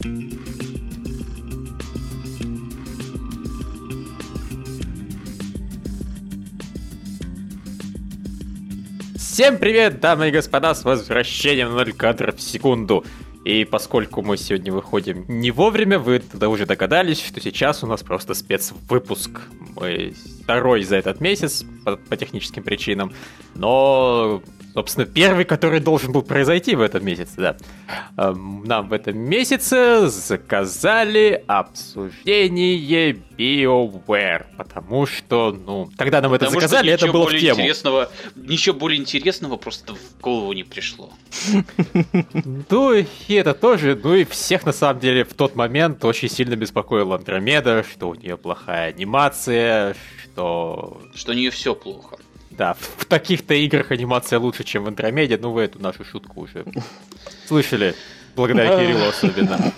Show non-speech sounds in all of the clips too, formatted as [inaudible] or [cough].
Всем привет, дамы и господа, с возвращением 0 кадров в секунду. И поскольку мы сегодня выходим не вовремя, вы тогда уже догадались, что сейчас у нас просто спецвыпуск. Мы второй за этот месяц по, по техническим причинам. Но собственно, первый, который должен был произойти в этом месяце, да. Эм, нам в этом месяце заказали обсуждение BioWare, потому что, ну, когда нам потому это заказали, это было в тему. Интересного, ничего более интересного просто в голову не пришло. [laughs] Ну, и это тоже, ну и всех, на самом деле, в тот момент очень сильно беспокоила Андромеда, что у нее плохая анимация, что... Что у нее все плохо. Да, в таких-то играх анимация лучше, чем в Андромеде. Ну, вы эту нашу шутку уже слышали. Благодаря Кириллу особенно.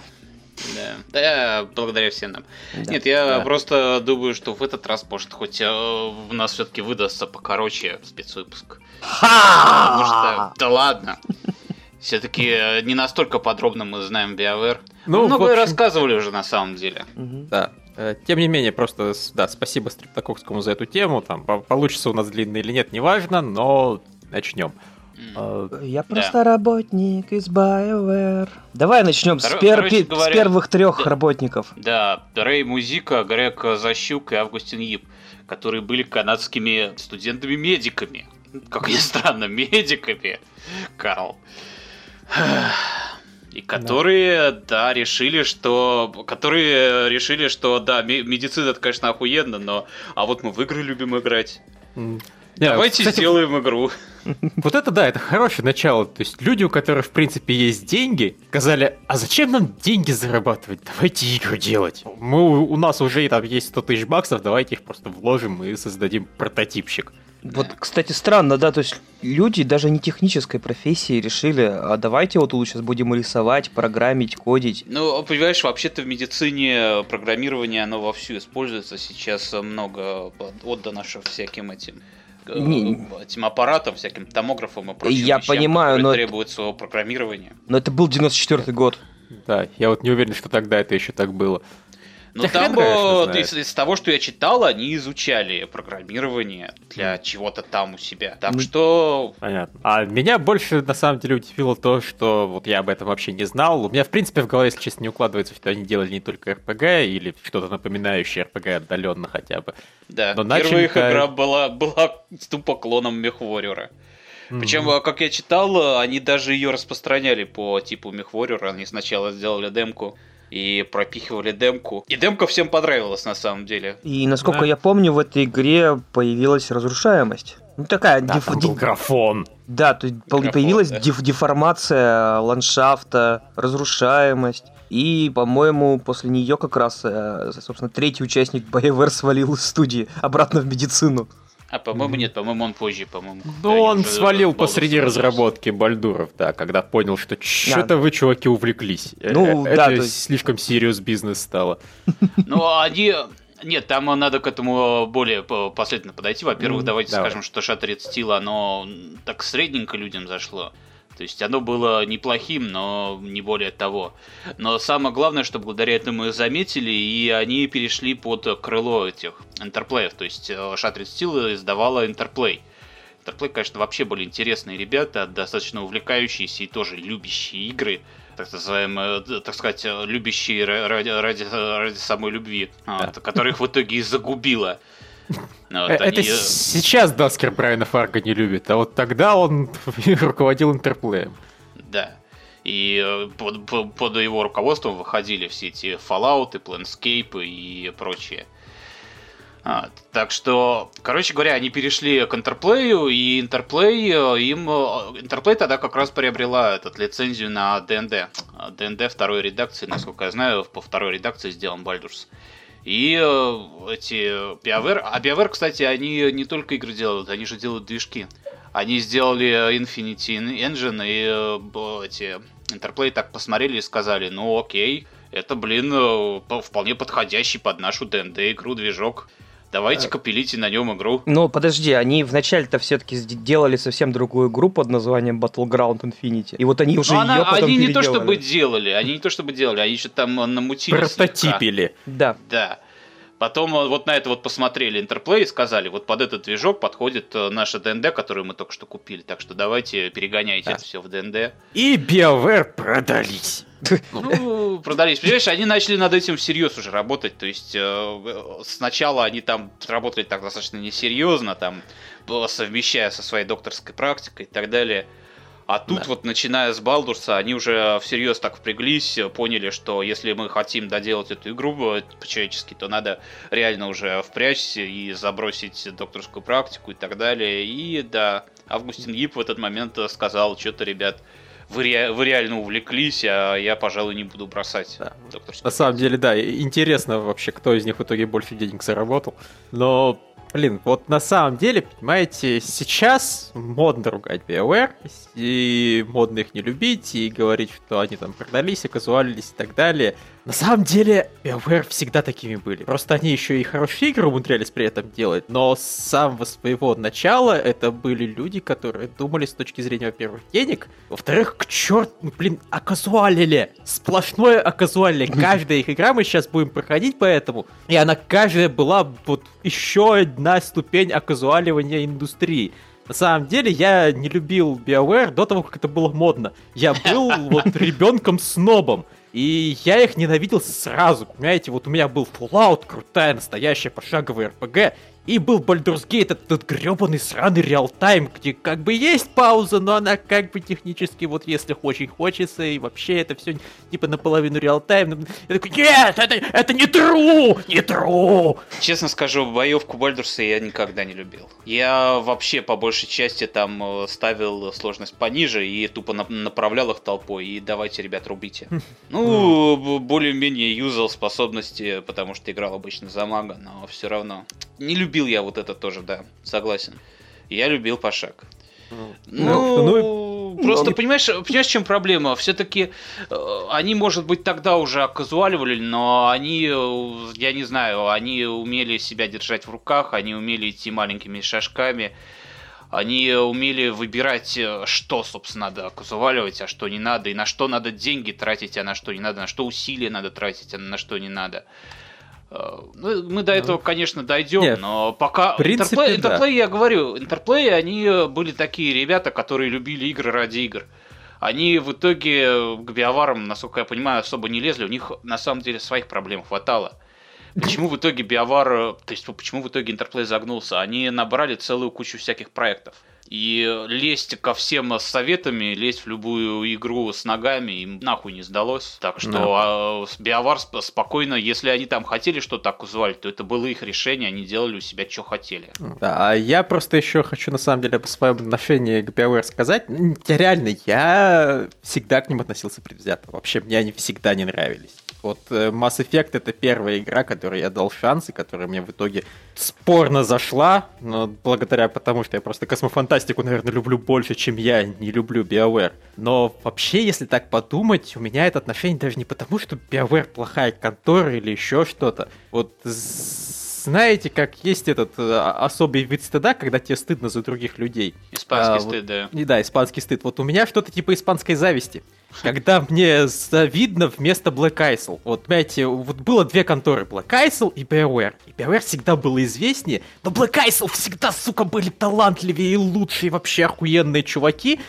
Да. да, благодаря всем нам. Да, Нет, я да. просто думаю, что в этот раз, может, хоть э, у нас все-таки выдастся покороче спецвыпуск. Потому что, да ладно. Все-таки э, не настолько подробно мы знаем BioWare. Ну, Многое общем... рассказывали уже на самом деле. Да. Э, тем не менее, просто, да, спасибо Стриптаковскому за эту тему. Там, получится у нас длинный или нет, неважно, но начнем. Э, Я просто да. работник из BioWare. Давай начнем с, пер... говоря, с первых трех да, работников. Да, Рэй Музика, Грег Защук и Августин Ип, которые были канадскими студентами-медиками. Как ни [laughs] странно, медиками, Карл. И которые, да. да, решили, что... Которые решили, что, да, медицина, это, конечно, охуенно, но... А вот мы в игры любим играть. Mm. Давайте кстати, сделаем игру. Вот это да, это хорошее начало. То есть люди, у которых в принципе есть деньги, сказали, а зачем нам деньги зарабатывать? Давайте игру делать. Мы, у нас уже там есть 100 тысяч баксов, давайте их просто вложим и создадим прототипчик. Вот, кстати, странно, да, то есть люди даже не технической профессии решили, а давайте вот лучше сейчас будем рисовать, программить, кодить. Ну, понимаешь, вообще-то в медицине программирование, оно вовсю используется, сейчас много отдано всяким этим э, не... этим аппаратам, всяким томографам и прочим Я вещам, понимаю, но... требует своего программирования. Но это был 94 год. Да, я вот не уверен, что тогда это еще так было. Но там э, из, из того, что я читал, они изучали программирование для чего-то там у себя. Так что... Понятно. А меня больше, на самом деле, удивило то, что вот я об этом вообще не знал. У меня, в принципе, в голове, если честно, не укладывается, что они делали не только РПГ или что-то напоминающее РПГ отдаленно хотя бы. Да, Но первая их игра была, была тупо клоном Мехворюра. Причем, mm-hmm. как я читал, они даже ее распространяли по типу Мехворюра. Они сначала сделали демку и пропихивали демку. И демка всем понравилась на самом деле. И насколько да. я помню, в этой игре появилась разрушаемость. Ну такая да, деф... Деф... графон. Да, то есть графон, появилась да. Деф... деформация ландшафта, разрушаемость. И, по-моему, после нее как раз, э, собственно, третий участник BioWare [laughs] свалил из студии обратно в медицину. А, по-моему, нет, по-моему, он позже, по-моему. Ну, он свалил посреди разработки Бальдуров, да, когда понял, что что-то вы, чуваки, увлеклись. Ну, Это да, слишком серьез бизнес стало. [laughs] Ну, они... Нет, там надо к этому более последовательно подойти. Во-первых, давайте скажем, что Shattered Steel, оно так средненько людям зашло. То есть оно было неплохим, но не более того. Но самое главное, что благодаря этому их заметили, и они перешли под крыло этих интерплеев. То есть Shattered Steel издавала Интерплей. Интерплей, конечно, вообще были интересные ребята, достаточно увлекающиеся и тоже любящие игры так называемые, так сказать, любящие ради, ради, ради самой любви, да. вот, которых в итоге и загубила. Ну, вот э, Это они... сейчас Даскер Брайана Фарга не любит, а вот тогда он [laughs] руководил интерплеем. Да. И э, под, под, его руководством выходили все эти Fallout, Planescape и прочее. А, так что, короче говоря, они перешли к Интерплею, и Interplay э, им... Interplay тогда как раз приобрела этот лицензию на ДНД. ДНД второй редакции, насколько я знаю, по второй редакции сделан Baldur's. И э, эти BioWare... А BioWare, кстати, они не только игры делают, они же делают движки. Они сделали Infinity Engine, и э, эти Interplay так посмотрели и сказали, ну окей, это, блин, э, вполне подходящий под нашу ДНД игру движок. Давайте-ка пилите на нем игру. Ну, подожди, они вначале-то все-таки делали совсем другую игру под названием Battleground Infinity. И вот они уже Но ее она, потом Они не то чтобы делали, они не то чтобы делали, они что-то там намутили. слегка. Прототипили. Да. Да. Потом э, вот на это вот посмотрели Интерплей и сказали, вот под этот движок подходит э, наша ДНД, которую мы только что купили. Так что давайте перегоняйте Да. это все в ДНД. И BioWare продались. [laughs] Ну, продались. Понимаешь, они начали над этим всерьез уже работать. То есть э, сначала они там работали так достаточно несерьезно, там совмещая со своей докторской практикой и так далее. А тут Да. вот, начиная с Балдурса, они уже всерьез так впряглись, поняли, что если мы хотим доделать эту игру э, по-человечески, то надо реально уже впрячься и забросить докторскую практику и так далее. И да, Августин Гип в этот момент э, сказал, что-то, ребят, вы, ре- вы реально увлеклись, а я, пожалуй, не буду бросать Да. На самом деле, да, интересно вообще, кто из них в итоге больше денег заработал. Но, блин, вот на самом деле, понимаете, сейчас модно ругать BioWare, и модно их не любить, и говорить, что они там продались, оказуалились и так далее. На самом деле, BioWare всегда такими были. Просто они еще и хорошие игры умудрялись при этом делать, но с самого своего начала это были люди, которые думали с точки зрения, во-первых, денег, во-вторых, к черту, блин, оказуалили. Сплошное оказуалили. [laughs] Каждая их игра мы сейчас будем проходить поэтому, и она каждая была вот еще одна ступень оказуаливания индустрии. На самом деле, я не любил BioWare до того, как это было модно. Я был [laughs] вот ребенком-снобом. И я их ненавидел сразу, понимаете, вот у меня был Fallout, крутая, настоящая пошаговая RPG, и был Baldur's Gate, этот гребаный сраный реал-тайм, где как бы есть пауза, но она как бы технически, вот если очень хочется, и вообще это все типа наполовину реал-тайм. Я такой, нет, это, это не true, не true. Честно скажу, боевку Бальдурса я никогда не любил. Я вообще по большей части там э, ставил сложность пониже и тупо на- направлял их толпой. И давайте, ребят, рубите. [laughs] Ну, б- более-менее юзал способности, потому что играл обычно за мага, но все равно. Не любил я вот это тоже, да, согласен. Я любил пошаг. Ну, Ну, просто ну, понимаешь, понимаешь, чем проблема? Все-таки они, может быть, тогда уже оказуаливали, но они, э, я не знаю, они умели себя держать в руках, они умели идти маленькими шажками, они умели выбирать, э, что, собственно, надо оказуаливать, а что не надо, и на что надо деньги тратить, а на что не надо, на что усилия надо тратить, а на что не надо. Э, ну, Мы до этого, конечно, дойдем, Нет, но пока... в принципе, Интерплей, да. Интерплей, я говорю, Интерплей, они э, были такие ребята, которые любили игры ради игр. Они в итоге э, к биоварам, насколько я понимаю, особо не лезли. У них на самом деле своих проблем хватало. Почему в итоге биовар, э, то есть почему в итоге Интерплей загнулся? Они набрали целую кучу всяких проектов. И лезть ко всем с советами, лезть в любую игру с ногами им нахуй не сдалось. Так что а, с Биовар сп- спокойно, если они там хотели что-то акузовать, то это было их решение, они делали у себя, что хотели. Да, а я просто еще хочу на самом деле по своем отношении к BioWare сказать. Реально, я всегда к ним относился предвзято. Вообще, мне они всегда не нравились. Вот э, Mass Effect это первая игра, которой я дал шанс, и которая мне в итоге спорно зашла, но благодаря потому, что я просто космофантастику, наверное, люблю больше, чем я не люблю BioWare. Но вообще, если так подумать, у меня это отношение даже не потому, что BioWare плохая контора или еще что-то. Вот знаете, как есть этот э, особый вид стыда, когда тебе стыдно за других людей. Испанский А, стыд, да. Не, да, испанский стыд. Вот у меня что-то типа испанской зависти. [laughs] Когда мне завидно вместо Black Isle. Вот, понимаете, вот было две конторы, Black Isle и BioWare. И BioWare всегда было известнее, но Black Isle всегда, сука, были талантливее и лучшие вообще охуенные чуваки.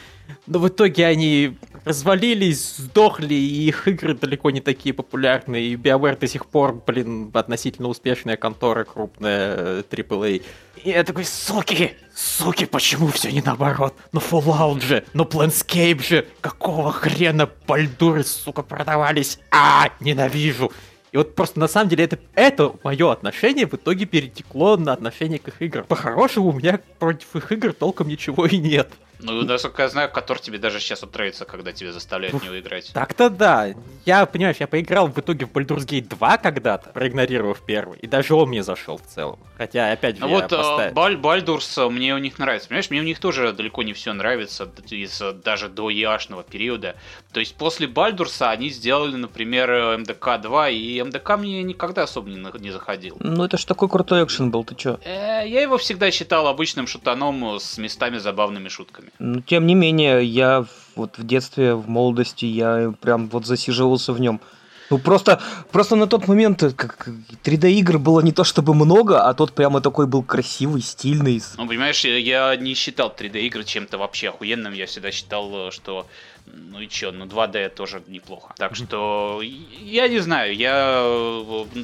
Но в итоге они развалились, сдохли, и их игры далеко не такие популярные. И BioWare до сих пор, блин, относительно успешная контора, крупная э, AAA. И я такой, суки, суки, почему все не наоборот? Ну Fallout же, ну Planescape же, какого хрена Бальдуры, сука, продавались? А, ненавижу. И вот просто на самом деле это, это мое отношение в итоге перетекло на отношение к их играм. По-хорошему у меня против их игр толком ничего и нет. Ну, насколько я знаю, который тебе даже сейчас вот нравится, когда тебе заставляют в него играть. Так-то да. Я, понимаешь, я поиграл в итоге в Baldur's Gate 2 когда-то, проигнорировав первый, и даже он мне зашел в целом. Хотя, опять же, ну, я вот поставил... Баль, Бальдурс, мне у них нравится. Понимаешь, мне у них тоже далеко не все нравится, из, даже до яшного периода. То есть после Бальдурса они сделали, например, МДК 2, и МДК мне никогда особо не, не заходил. Ну, это ж такой крутой экшен был, ты чё? Э, я его всегда считал обычным шутаном с местами забавными шутками. Ну, тем не менее, я вот в детстве, в молодости, я прям вот засиживался в нем. Ну просто, просто на тот момент как 3D игр было не то чтобы много, а тот прямо такой был красивый, стильный. Ну, понимаешь, я не считал 3D игры чем-то вообще охуенным. Я всегда считал, что ну и чё, ну 2D тоже неплохо. Так что, я не знаю, я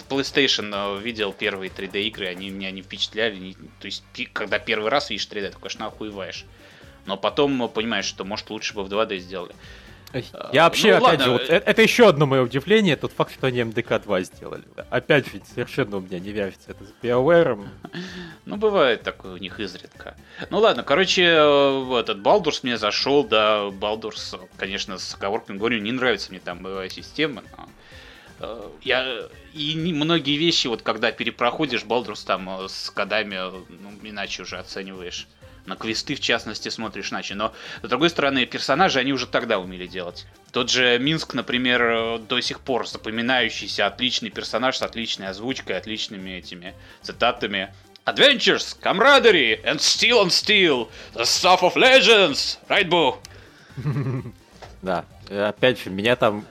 PlayStation видел первые 3D игры, они меня не впечатляли. То есть, когда первый раз видишь 3D, ты, конечно, охуеваешь. Но потом понимаешь, что может лучше бы в 2D сделали. Я вообще, ну, опять ладно. же, вот, это, это еще одно мое удивление, тот факт, что они МДК 2 сделали. Опять же, совершенно у меня не вяжется это с BioWare. [laughs] Ну, бывает такое у них изредка. Ну ладно, короче, этот Балдурс мне зашел, да, Балдурс, конечно, с оговорками говорю, не нравится мне там боевая система, но э, я и многие вещи, вот когда перепроходишь Балдурс там э, с кодами, ну, иначе уже оцениваешь на квесты, в частности, смотришь иначе. Но, с другой стороны, персонажи они уже тогда умели делать. Тот же Минск, например, э, до сих пор запоминающийся отличный персонаж с отличной озвучкой, отличными этими цитатами. Adventures, camaraderie, and steel on steel, the stuff of legends, right, Boo? [laughs] Да, опять же, меня там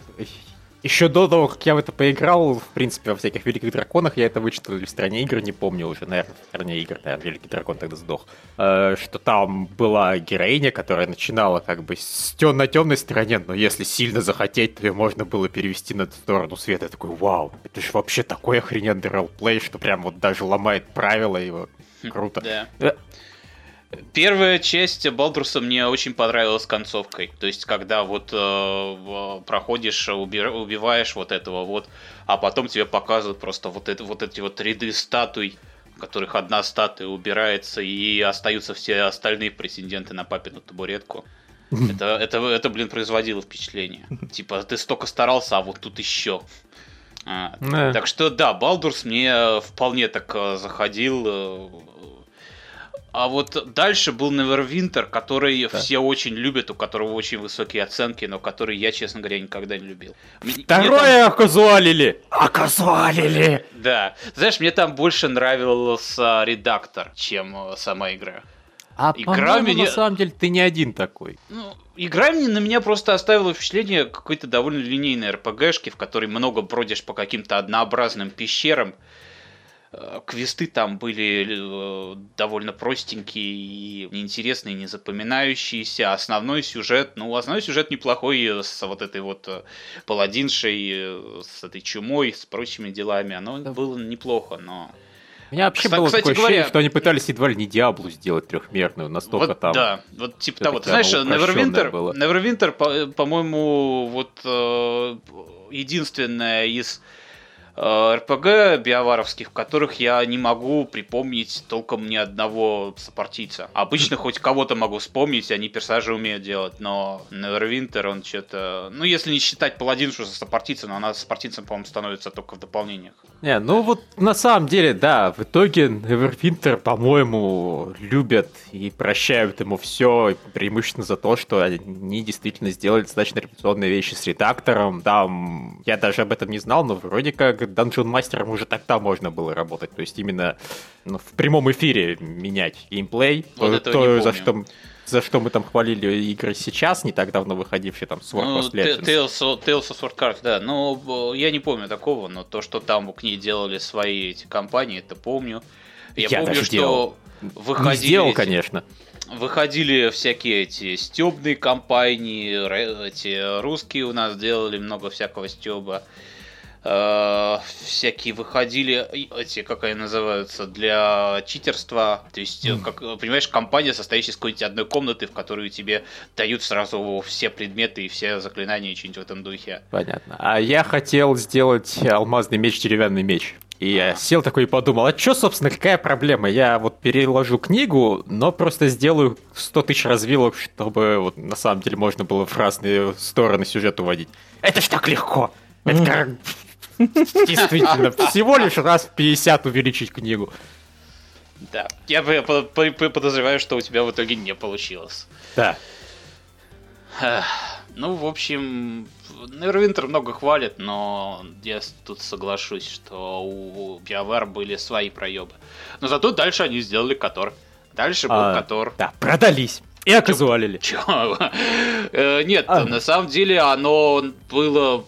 еще до того, как я в это поиграл, в принципе, во всяких Великих Драконах, я это вычитал в стране игр, не помню уже, наверное, в стране игр, наверное, Великий Дракон тогда сдох, э, что там была героиня, которая начинала как бы с тем на темной стороне, но если сильно захотеть, то ее можно было перевести на сторону света. Я такой, вау, это же вообще такой охрененный ролплей, что прям вот даже ломает правила его. Хм, Круто. Да. Э, Первая часть Балдруса мне очень понравилась концовкой. То есть, когда вот э, проходишь, уби- убиваешь вот этого вот, а потом тебе показывают просто вот, это, вот эти вот ряды статуй, в которых одна статуя убирается, и остаются все остальные претенденты на папину табуретку. Это, это, это, блин, производило впечатление. Типа, ты столько старался, а вот тут еще. А, да. Так что да, Балдурс мне вполне так э, заходил э, а вот дальше был Neverwinter, который да. все очень любят, у которого очень высокие оценки, но который я, честно говоря, никогда не любил. Второе там... оказуалили! Оказуалили! Да. Знаешь, мне там больше нравился редактор, чем э, сама игра. А игра меня... на самом деле ты не один такой. Ну, игра мне, на меня просто оставила впечатление какой-то довольно линейной РПГшки, в которой много бродишь по каким-то однообразным пещерам, квесты там были э, довольно простенькие и неинтересные, не запоминающиеся. Основной сюжет, ну, основной сюжет неплохой с вот этой вот э, паладиншей, с этой чумой, с прочими делами. Оно да. было неплохо, но... У меня вообще Кстати, было такое говоря, ощущение, что они пытались едва ли не Диаблу сделать трехмерную, настолько вот, там... Да, вот типа того. Ты знаешь, Neverwinter, Neverwinter, по- по-моему, вот э, единственная из Э, РПГ биоваровских, в которых я не могу припомнить толком ни одного сопартийца. Обычно [laughs] хоть кого-то могу вспомнить, они персонажи умеют делать, но Neverwinter, он что-то... Ну, если не считать Паладиншу за сопартийца, но она сопартийцем, по-моему, становится только в дополнениях. Не, ну вот на самом деле, да, в итоге Neverwinter, по-моему, любят и прощают ему все, преимущественно за то, что они действительно сделали достаточно репутационные вещи с редактором. Там, я даже об этом не знал, но вроде как Dungeon мастером уже тогда можно было работать. То есть именно ну, в прямом эфире менять геймплей. Вот то, то за что за что мы там хвалили игры сейчас, не так давно выходившие, там, Sword ну, Tales, Tales of Sword Card, да, ну, я не помню такого, но то, что там к ней делали свои эти компании, это помню. Я, я помню, что делал. выходили... Не сделал, конечно. Выходили всякие эти стебные компании, эти русские у нас делали много всякого стеба. Э, всякие выходили, эти, как они называются, для читерства. То есть, mm. как, понимаешь, компания, состоящая из какой-нибудь одной комнаты, в которую тебе дают сразу все предметы и все заклинания и что-нибудь в этом духе. Понятно. А я хотел сделать алмазный меч, деревянный меч. И я сел такой и подумал, а что, собственно, какая проблема? Я вот переложу книгу, но просто сделаю 100 тысяч развилок, чтобы вот на самом деле можно было в разные стороны сюжет уводить. Это ж так легко! Это как... Действительно, всего лишь раз в 50 увеличить книгу. Да, я подозреваю, что у тебя в итоге не получилось. Да. Ну, в общем, Neverwinter много хвалит, но я тут соглашусь, что у BioWare были свои проебы. Но зато дальше они сделали Котор. Дальше был а, Котор. Да, продались. И оказуалили. Чё? Э, нет, а. на самом деле оно было...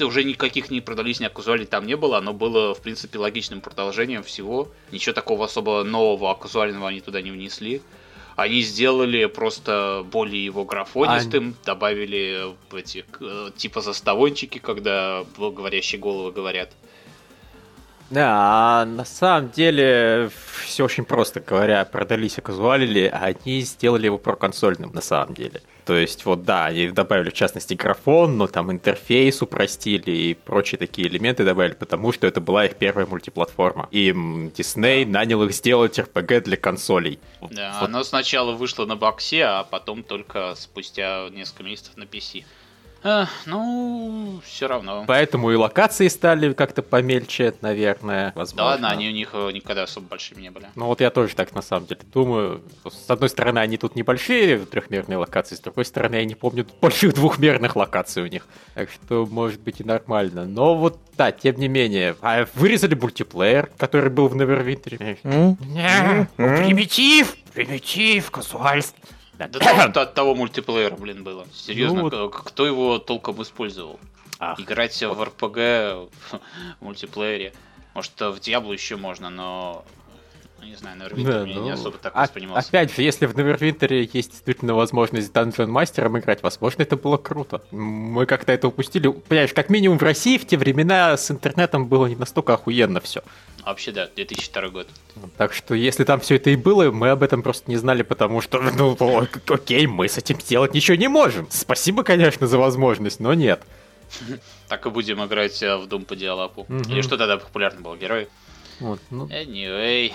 Уже никаких не продались, ни оказуалей там не было. Оно было, в принципе, логичным продолжением всего. Ничего такого особо нового, оказуального они туда не внесли. Они сделали просто более его графонистым, а... добавили эти э, типа заставончики, когда говорящие головы говорят. Да, а на самом деле все очень просто говоря, продались и казуалили, а они сделали его проконсольным на самом деле. То есть вот да, они добавили в частности графон, но там интерфейс упростили и прочие такие элементы добавили, потому что это была их первая мультиплатформа. И Disney нанял их сделать RPG для консолей. Да, вот. оно сначала вышло на боксе, а потом только спустя несколько месяцев на PC. А, ну, все равно. Поэтому и локации стали как-то помельче, наверное, возможно. Да ладно, они у них э, никогда особо большими не были. Ну вот я тоже так на самом деле думаю. С одной стороны, они тут небольшие трехмерные локации, с другой стороны, я не помню больших двухмерных локаций у них. Так что, может быть, и нормально. Но вот, да, тем не менее. А вырезали мультиплеер, который был в Neverwinter. Примитив! Примитив, казуальство. Да, да от того мультиплеера, блин, было. Серьезно, ну, вот... кто его толком использовал? Ах. Играть в РПГ в мультиплеере. Может, в Диаблу еще можно, но ну, не знаю, Neverwinter да, ну, не особо так воспринимался. Опять же, если в Neverwinter есть действительно возможность Dungeon Мастером играть, возможно, это было круто. Мы как-то это упустили. Понимаешь, как минимум в России в те времена с интернетом было не настолько охуенно все. Вообще, да, 2002 год. Так что, если там все это и было, мы об этом просто не знали, потому что, ну, окей, мы с этим сделать ничего не можем. Спасибо, конечно, за возможность, но нет. [laughs] Так и будем играть э, в Doom по диалогу. Или что тогда популярно был герой? Вот, ну... Anyway.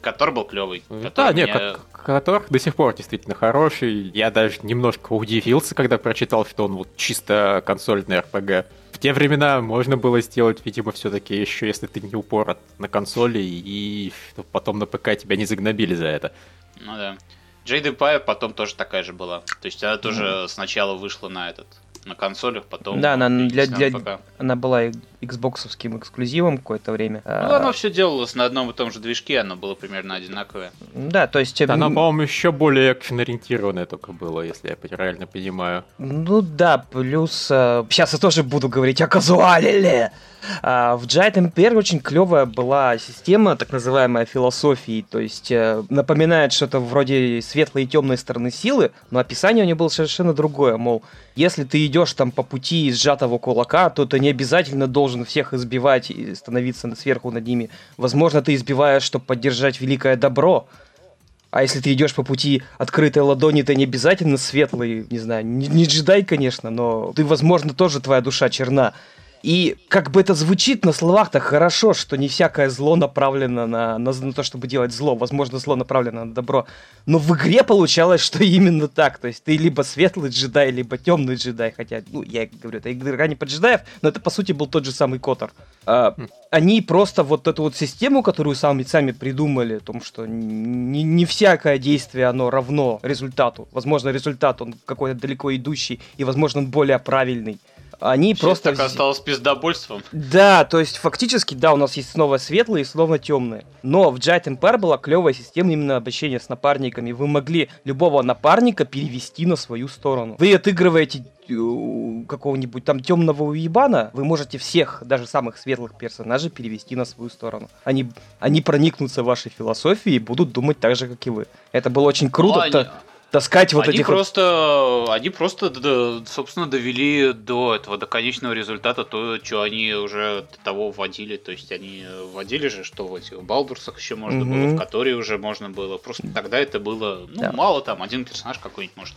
Котор был клевый. Да, нет, меня... Котор до сих пор действительно хороший. Я даже немножко удивился, когда прочитал, что он вот чисто консольный РПГ. В те времена можно было сделать, видимо, все-таки еще, если ты не упорот на консоли, и потом на ПК тебя не загнобили за это. Ну да. Джейд Empire потом тоже такая же была. То есть она тоже mm. сначала вышла на этот на консолях, потом... Да, она, для, для, она была Xboxовским эксклюзивом какое-то время. Ну, а... оно все делалось на одном и том же движке, оно было примерно одинаковое. Да, то есть... Оно, по-моему, еще более экшен-ориентированное только было, если я правильно понимаю. Ну да, плюс... Э, сейчас я тоже буду говорить о казуале. А, в Giant Empire очень клевая была система, так называемая философии, то есть э, напоминает что-то вроде светлой и темной стороны силы, но описание у нее было совершенно другое, мол, если ты идешь там по пути сжатого кулака, то ты не обязательно должен всех избивать и становиться сверху над ними. Возможно, ты избиваешь, чтобы поддержать великое добро, а если ты идешь по пути открытой ладони, ты не обязательно светлый, не знаю, не, не джедай, конечно, но ты, возможно, тоже твоя душа черна. И как бы это звучит на словах так хорошо, что не всякое зло направлено на, на, на то, чтобы делать зло. Возможно, зло направлено на добро. Но в игре получалось, что именно так. То есть ты либо светлый джедай, либо темный джедай. Хотя, ну, я говорю, это игра не по джедаев, но это, по сути, был тот же самый Котор. А, они просто вот эту вот систему, которую сами, сами придумали, о том, что не, не всякое действие, оно равно результату. Возможно, результат, он какой-то далеко идущий, и, возможно, он более правильный они Сейчас просто... так осталось пиздобольством. Да, то есть фактически, да, у нас есть снова светлые и снова темные. Но в Giant Empire была клевая система именно обращения с напарниками. Вы могли любого напарника перевести на свою сторону. Вы отыгрываете э, какого-нибудь там темного уебана, вы можете всех, даже самых светлых персонажей, перевести на свою сторону. Они, они проникнутся в вашей философии и будут думать так же, как и вы. Это было очень круто. Ну, они таскать вот они этих... Просто, они просто, собственно, довели до этого, до конечного результата то, что они уже до того вводили. То есть они вводили же, что в этих Балдурсах еще можно mm-hmm. было, в которые уже можно было. Просто тогда это было, ну, да. мало там, один персонаж какой-нибудь может.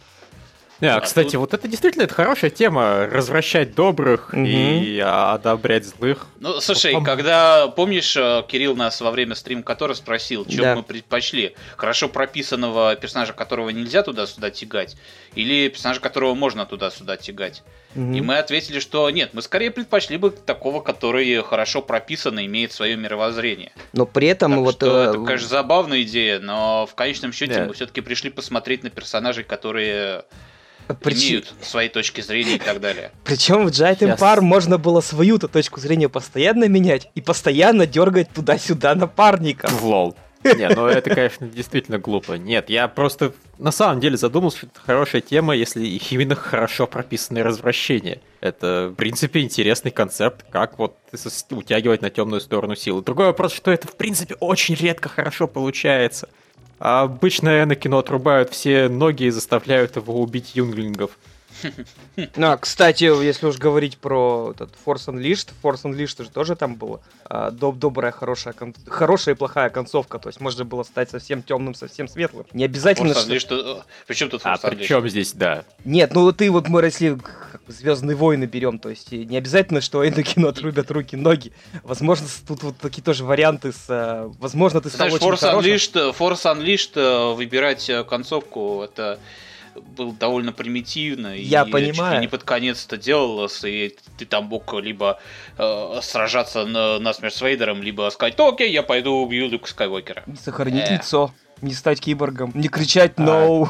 Не, а, кстати, тут... вот это действительно это хорошая тема, развращать добрых угу. и одобрять злых. Ну, слушай, Пом... когда, помнишь, э, Кирилл нас во время стрима которого спросил, чем да. мы предпочли, хорошо прописанного персонажа, которого нельзя туда-сюда тягать, или персонажа, которого можно туда-сюда тягать? Угу. И мы ответили, что нет, мы скорее предпочли бы такого, который хорошо прописан и имеет свое мировоззрение. Но при этом так вот... Что, э... Это, конечно, забавная идея, но в конечном счете yeah. мы все-таки пришли посмотреть на персонажей, которые Причем... имеют свои точки зрения и так далее. Причем в Giant Empire можно было свою-то точку зрения постоянно менять и постоянно дергать туда-сюда напарников. Лол. Не, ну это, конечно, действительно глупо. Нет, я просто на самом деле задумался, что это хорошая тема, если именно хорошо прописанное развращение. Это, в принципе, интересный концепт, как вот утягивать на темную сторону силы. Другой вопрос, что это, в принципе, очень редко хорошо получается. Обычно Энакину отрубают все ноги и заставляют его убить юнглингов. [laughs] Ну, а, кстати, если уж говорить про этот Force Unleashed, Force Unleashed же тоже там было а, доб добрая, хорошая, кон... хорошая и плохая концовка. То есть можно было стать совсем темным, совсем светлым. Не обязательно, Force Unleashed, что... Э, Причем тут Force А при чем здесь, да? Нет, ну ты вот мы, если Звездные войны берем, то есть не обязательно, что Энакину отрубят руки, ноги. Возможно, тут вот такие тоже варианты с... Э, возможно, ты стал Знаешь, Force Unleashed, Force Unleashed э, выбирать концовку, это был довольно примитивно. Я и понимаю. не под конец это делалось, и ты там мог либо э, сражаться на, на смерть с Вейдером, либо сказать, окей, я пойду убью Люка Скайуокера. Сохранить э. лицо не стать киборгом, не кричать «no».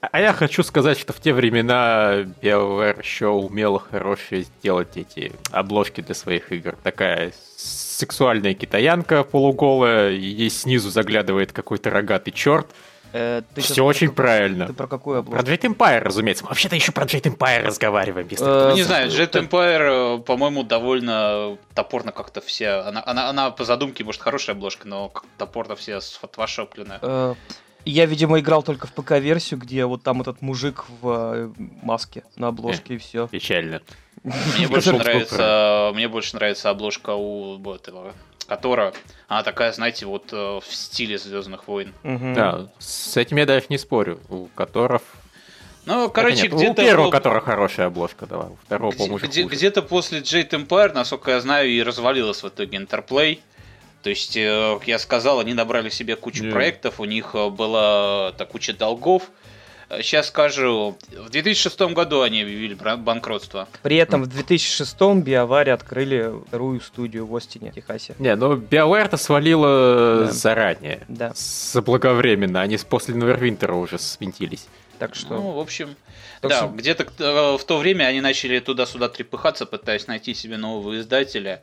А, а я хочу сказать, что в те времена BioWare еще умела хорошо сделать эти обложки для своих игр. Такая сексуальная китаянка полуголая, ей снизу заглядывает какой-то рогатый черт, Э, ты Все очень про, правильно. Ты про какую обложку? Про Jet Empire, разумеется. Мы вообще-то еще про Jet Empire разговариваем. Если э, ну, не знаю, Jet Empire, э, по-моему, довольно топорно как-то все... Она, она, она по задумке, может, хорошая обложка, но топорно все сфотошопленная. Э, я, видимо, играл только в ПК-версию, где вот там этот мужик в э, маске на обложке и все. Печально. Мне больше нравится, мне больше нравится обложка у этого которая, она такая, знаете, вот э, в стиле Звездных войн. Угу. Да, с этим я даже не спорю. У которых ну, короче, где-то... У первого, у которого хорошая обложка, да, у второго, по-моему, где, Где-то после Jade Empire, насколько я знаю, и развалилась в итоге Interplay. То есть, э, я сказал, они набрали себе кучу yeah. проектов, у них э, была та куча долгов, Сейчас скажу, в 2006 году они объявили банкротство. При этом в 2006 BioWare открыли вторую студию в Остине, Техасе. Не, ну BioWare-то свалило да. заранее. Да. Заблаговременно, они после Невервинтера уже свинтились. Так что... Ну, в общем, так да, что... где-то э, в то время они начали туда-сюда трепыхаться, пытаясь найти себе нового издателя.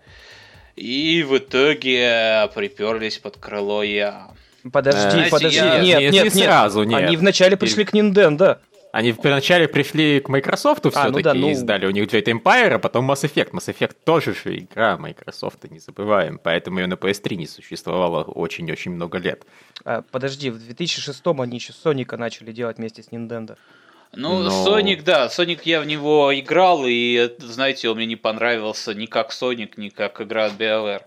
И в итоге приперлись под крыло я. Подожди, Знаете, подожди. Я... Нет, нет, нет, нет. Сразу, нет. Они вначале пришли к Nintendo. Они вначале пришли к Microsoft все-таки а, ну да, ну... и издали у них Jet Empire, а потом Mass Effect. Mass Effect тоже же игра Microsoft, не забываем, поэтому ее на PS3 не существовало очень-очень много лет. А, подожди, в 2006 они еще Соника начали делать вместе с Nintendo. Ну, Но... Sonic, да, Sonic я в него играл, и, знаете, он мне не понравился ни как Sonic, ни как игра от BioWare.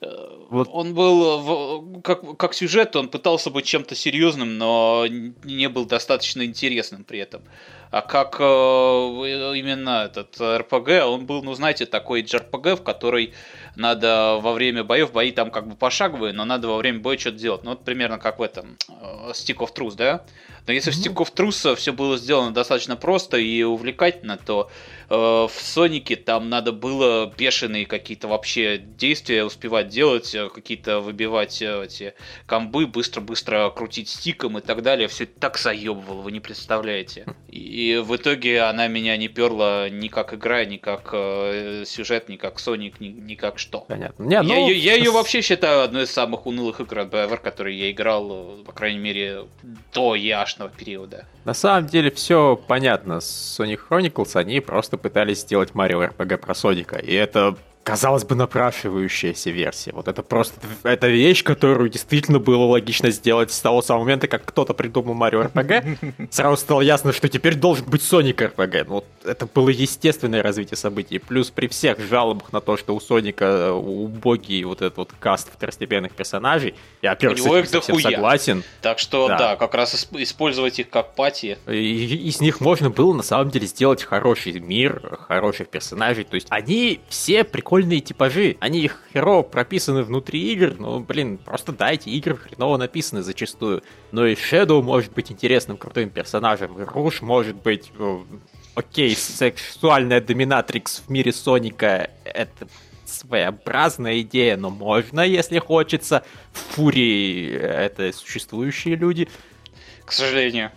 Вот. Он был, как, как сюжет, он пытался быть чем-то серьезным, но не был достаточно интересным при этом. А как э, именно этот РПГ, он был, ну знаете, такой JRPG, в который надо во время боев, бои там как бы пошаговые, но надо во время боя что-то делать. Ну вот примерно как в этом э, Stick of Truth, да? Но если mm-hmm. в Stick of Truth все было сделано достаточно просто и увлекательно, то э, в Сонике там надо было бешеные какие-то вообще действия успевать делать, э, какие-то выбивать э, эти комбы, быстро-быстро крутить стиком и так далее. Все так заебывало, вы не представляете. И [laughs] в итоге она меня не перла ни как игра, ни как э, сюжет, ни как Соник, ни, ни как что. Понятно. Не, ну... я, я ее вообще считаю одной из самых унылых игр от BioWare, которые я играл, по крайней мере, до яшного периода. На самом деле все понятно. Sonic Chronicles они просто пытались сделать Mario RPG про Соника. И это казалось бы, напрашивающаяся версия. Вот это просто, это вещь, которую действительно было логично сделать с того самого момента, как кто-то придумал Марио РПГ. [laughs] Сразу стало ясно, что теперь должен быть Соник РПГ. Ну, вот это было естественное развитие событий. Плюс при всех жалобах на то, что у Соника э, убогий вот этот вот каст второстепенных персонажей, я, во-первых, с этим совсем согласен. Так что, да. да, как раз использовать их как пати. И из них можно было, на самом деле, сделать хороший мир, хороших персонажей. То есть они все прикольные типажи. Они их херово прописаны внутри игр, но, блин, просто дайте игры хреново написаны зачастую. Но и Shadow может быть интересным, крутым персонажем, и Руш может быть э, окей, сексуальная доминатрикс в мире Соника это своеобразная идея, но можно, если хочется. Фурии это существующие люди. К сожалению.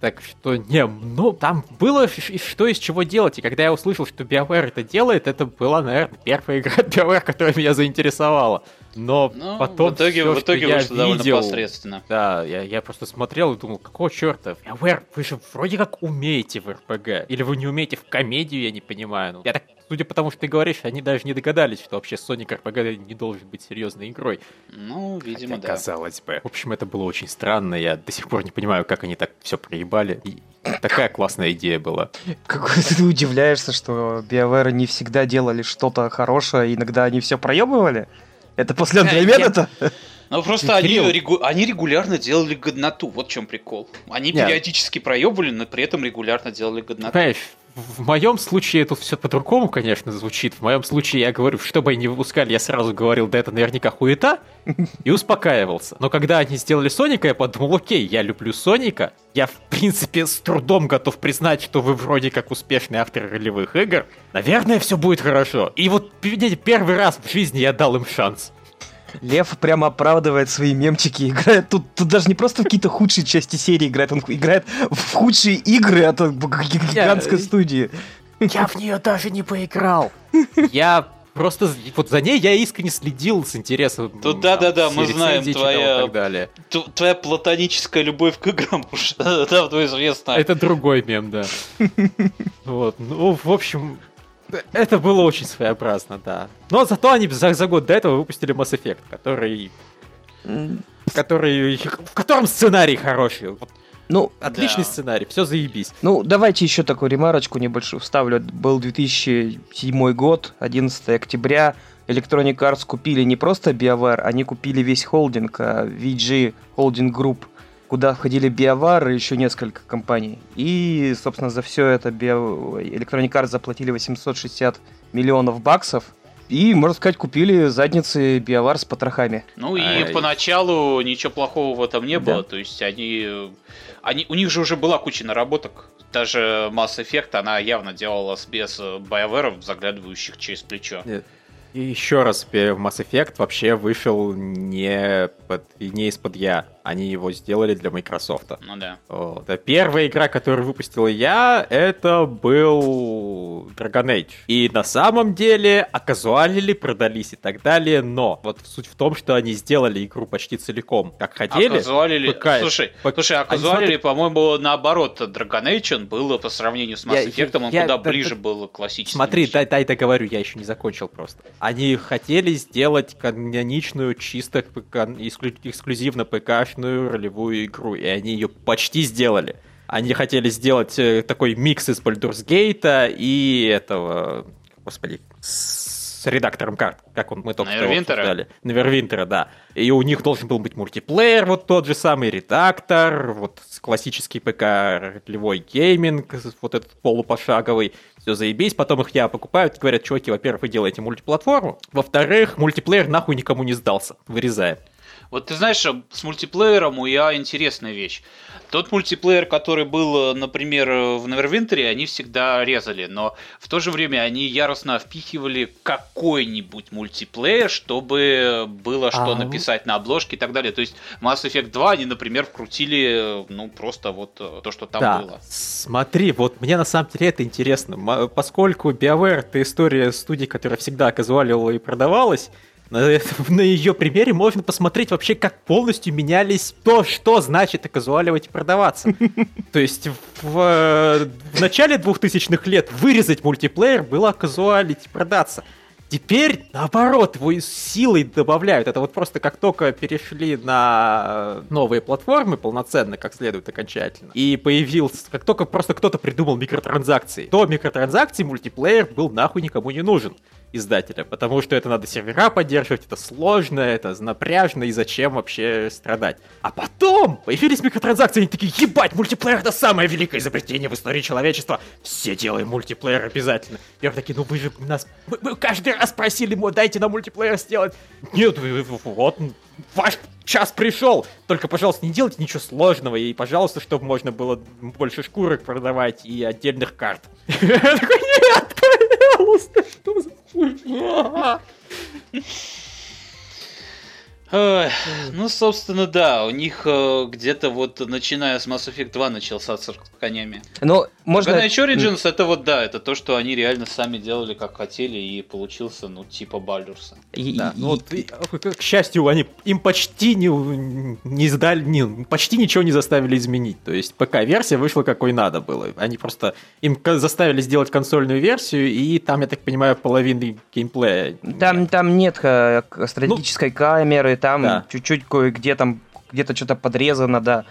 Так что, не, ну, там было что из чего делать, и когда я услышал, что BioWare это делает, это была, наверное, первая игра BioWare, которая меня заинтересовала. Но ну, потом в итоге, все, в итоге что вышло я довольно видел, посредственно. Да, я, я просто смотрел и думал, какого черта? BioWare, вы же вроде как умеете в РПГ. Или вы не умеете в комедию, я не понимаю. Ну, я так судя по тому, что ты говоришь, они даже не догадались, что вообще Sonic RPG не должен быть серьезной игрой. Ну, видимо, Хотя, да. Казалось бы. В общем, это было очень странно. Я до сих пор не понимаю, как они так все проебали. И такая классная идея была. Как ты удивляешься, что BioWare не всегда делали что-то хорошее, иногда они все проебывали? Это после Андромеда-то? Ну просто они, регу... они регулярно делали годноту, вот в чем прикол. Они Нет. периодически проебывали, но при этом регулярно делали годноту. Понимаешь, в моем случае это все по-другому, конечно, звучит. В моем случае я говорю, что бы они не выпускали, я сразу говорил, да это наверняка хуета, и успокаивался. Но когда они сделали Соника, я подумал, окей, я люблю Соника, я в принципе с трудом готов признать, что вы вроде как успешный автор ролевых игр. Наверное, все будет хорошо. И вот первый раз в жизни я дал им шанс. Лев прямо оправдывает свои мемчики, играет тут, тут даже не просто в какие-то худшие части серии играет, он играет в худшие игры от гигантской я, студии. Я в нее даже не поиграл. Я просто вот за ней я искренне следил с интересом. Тут да-да-да, мы знаем твоя, так далее. твоя платоническая любовь к играм уж [laughs] давно известна. Это другой мем, да. [laughs] Вот, ну, в общем, это было очень своеобразно, да. Но зато они за, за год до этого выпустили Mass Effect, который... Который... В котором сценарий хороший. Ну, отличный да. сценарий, все заебись. Ну, давайте еще такую ремарочку небольшую вставлю. Был 2007 год, 11 октября. Electronic Arts купили не просто BioWare, они купили весь холдинг, а VG Holding Group куда входили BioWare и еще несколько компаний. И, собственно, за все это Bio... Electronic Arts заплатили 860 миллионов баксов. И, можно сказать, купили задницы BioWare с потрохами. Ну и а... поначалу ничего плохого в этом не да. было. То есть они, они... У них же уже была куча наработок. Даже Mass Effect, она явно делалась без BioWare, заглядывающих через плечо. Нет. И еще раз, Mass Effect вообще вышел не, под, не из-под я. Они его сделали для Microsoft. Ну да. Вот. А первая игра, которую выпустил я, это был Dragon Age. И на самом деле оказуалили, продались и так далее, но вот суть в том, что они сделали игру почти целиком, как хотели. Оказуалили... ПК... Слушай, ПК... слушай, оказуалили, смотри... по-моему, наоборот, Dragon Age он был по сравнению с Mass Effect, он я, куда да, ближе да, был классический. Смотри, дай, дай договорю, я еще не закончил просто. Они хотели сделать каноничную, чисто эксклюзивно ПК мощную ролевую игру, и они ее почти сделали. Они хотели сделать э, такой микс из Baldur's Gate и этого, господи, с редактором карт, как он мы только что обсуждали. Невервинтера, да. И у них должен был быть мультиплеер, вот тот же самый редактор, вот классический ПК ролевой гейминг, вот этот полупошаговый, все заебись, потом их я покупают и говорят, чуваки, во-первых, вы делаете мультиплатформу, во-вторых, мультиплеер нахуй никому не сдался, вырезаем. Вот ты знаешь, с мультиплеером у я интересная вещь. Тот мультиплеер, который был, например, в Neverwinter, они всегда резали, но в то же время они яростно впихивали какой-нибудь мультиплеер, чтобы было что А-а-а. написать на обложке и так далее. То есть Mass Effect 2 они, например, вкрутили, ну, просто вот э, то, что там да. было. Смотри, вот мне на самом деле это интересно. Поскольку BioWare — это история студии, которая всегда оказывала и продавалась, на, [laughs] ее примере можно посмотреть вообще, как полностью менялись то, что значит оказуаливать и продаваться. [laughs] То есть в, в начале 2000-х лет вырезать мультиплеер было оказуалить и продаться. Теперь, наоборот, его силой добавляют. Это вот просто как только перешли на новые платформы полноценно, как следует окончательно, и появился, как только просто кто-то придумал микротранзакции, то микротранзакции мультиплеер был нахуй никому не нужен издателя, потому что это надо сервера поддерживать, это сложно, это напряжно, и зачем вообще страдать. А потом появились микротранзакции, они такие, ебать, мультиплеер это самое великое изобретение в истории человечества, все делаем мультиплеер обязательно. Я такие, ну вы же нас, мы, мы каждый раз просили, ему, дайте нам мультиплеер сделать. Нет, вот, ваш час пришел. Только, пожалуйста, не делайте ничего сложного. И, пожалуйста, чтобы можно было больше шкурок продавать и отдельных карт. [laughs] Я такой, пожалуйста, что за хуйня? ну, собственно, да, у них э, где-то вот начиная с Mass Effect 2 начался с конями. Но можно... Когда еще Origins, это вот да, это то, что они реально сами делали как хотели, и получился, ну, типа Бальдурса. И, да, и, ну, вот, и, к счастью, они им почти не, не сдали, не, почти ничего не заставили изменить. То есть ПК-версия вышла какой надо было. Они просто им заставили сделать консольную версию, и там, я так понимаю, половины геймплея. Там нет, там нет э, стратегической ну, камеры, там да. чуть-чуть кое-где там где-то что-то подрезано, да.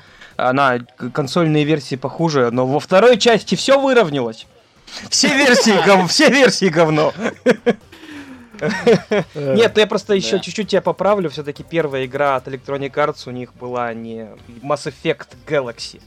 Она консольные версии похуже, но во второй части все выровнялось. Все версии, гов... [laughs] все версии говно. [laughs] Нет, ну я просто еще чуть-чуть тебя поправлю. Все-таки первая игра от Electronic Arts у них была не Mass Effect Galaxy.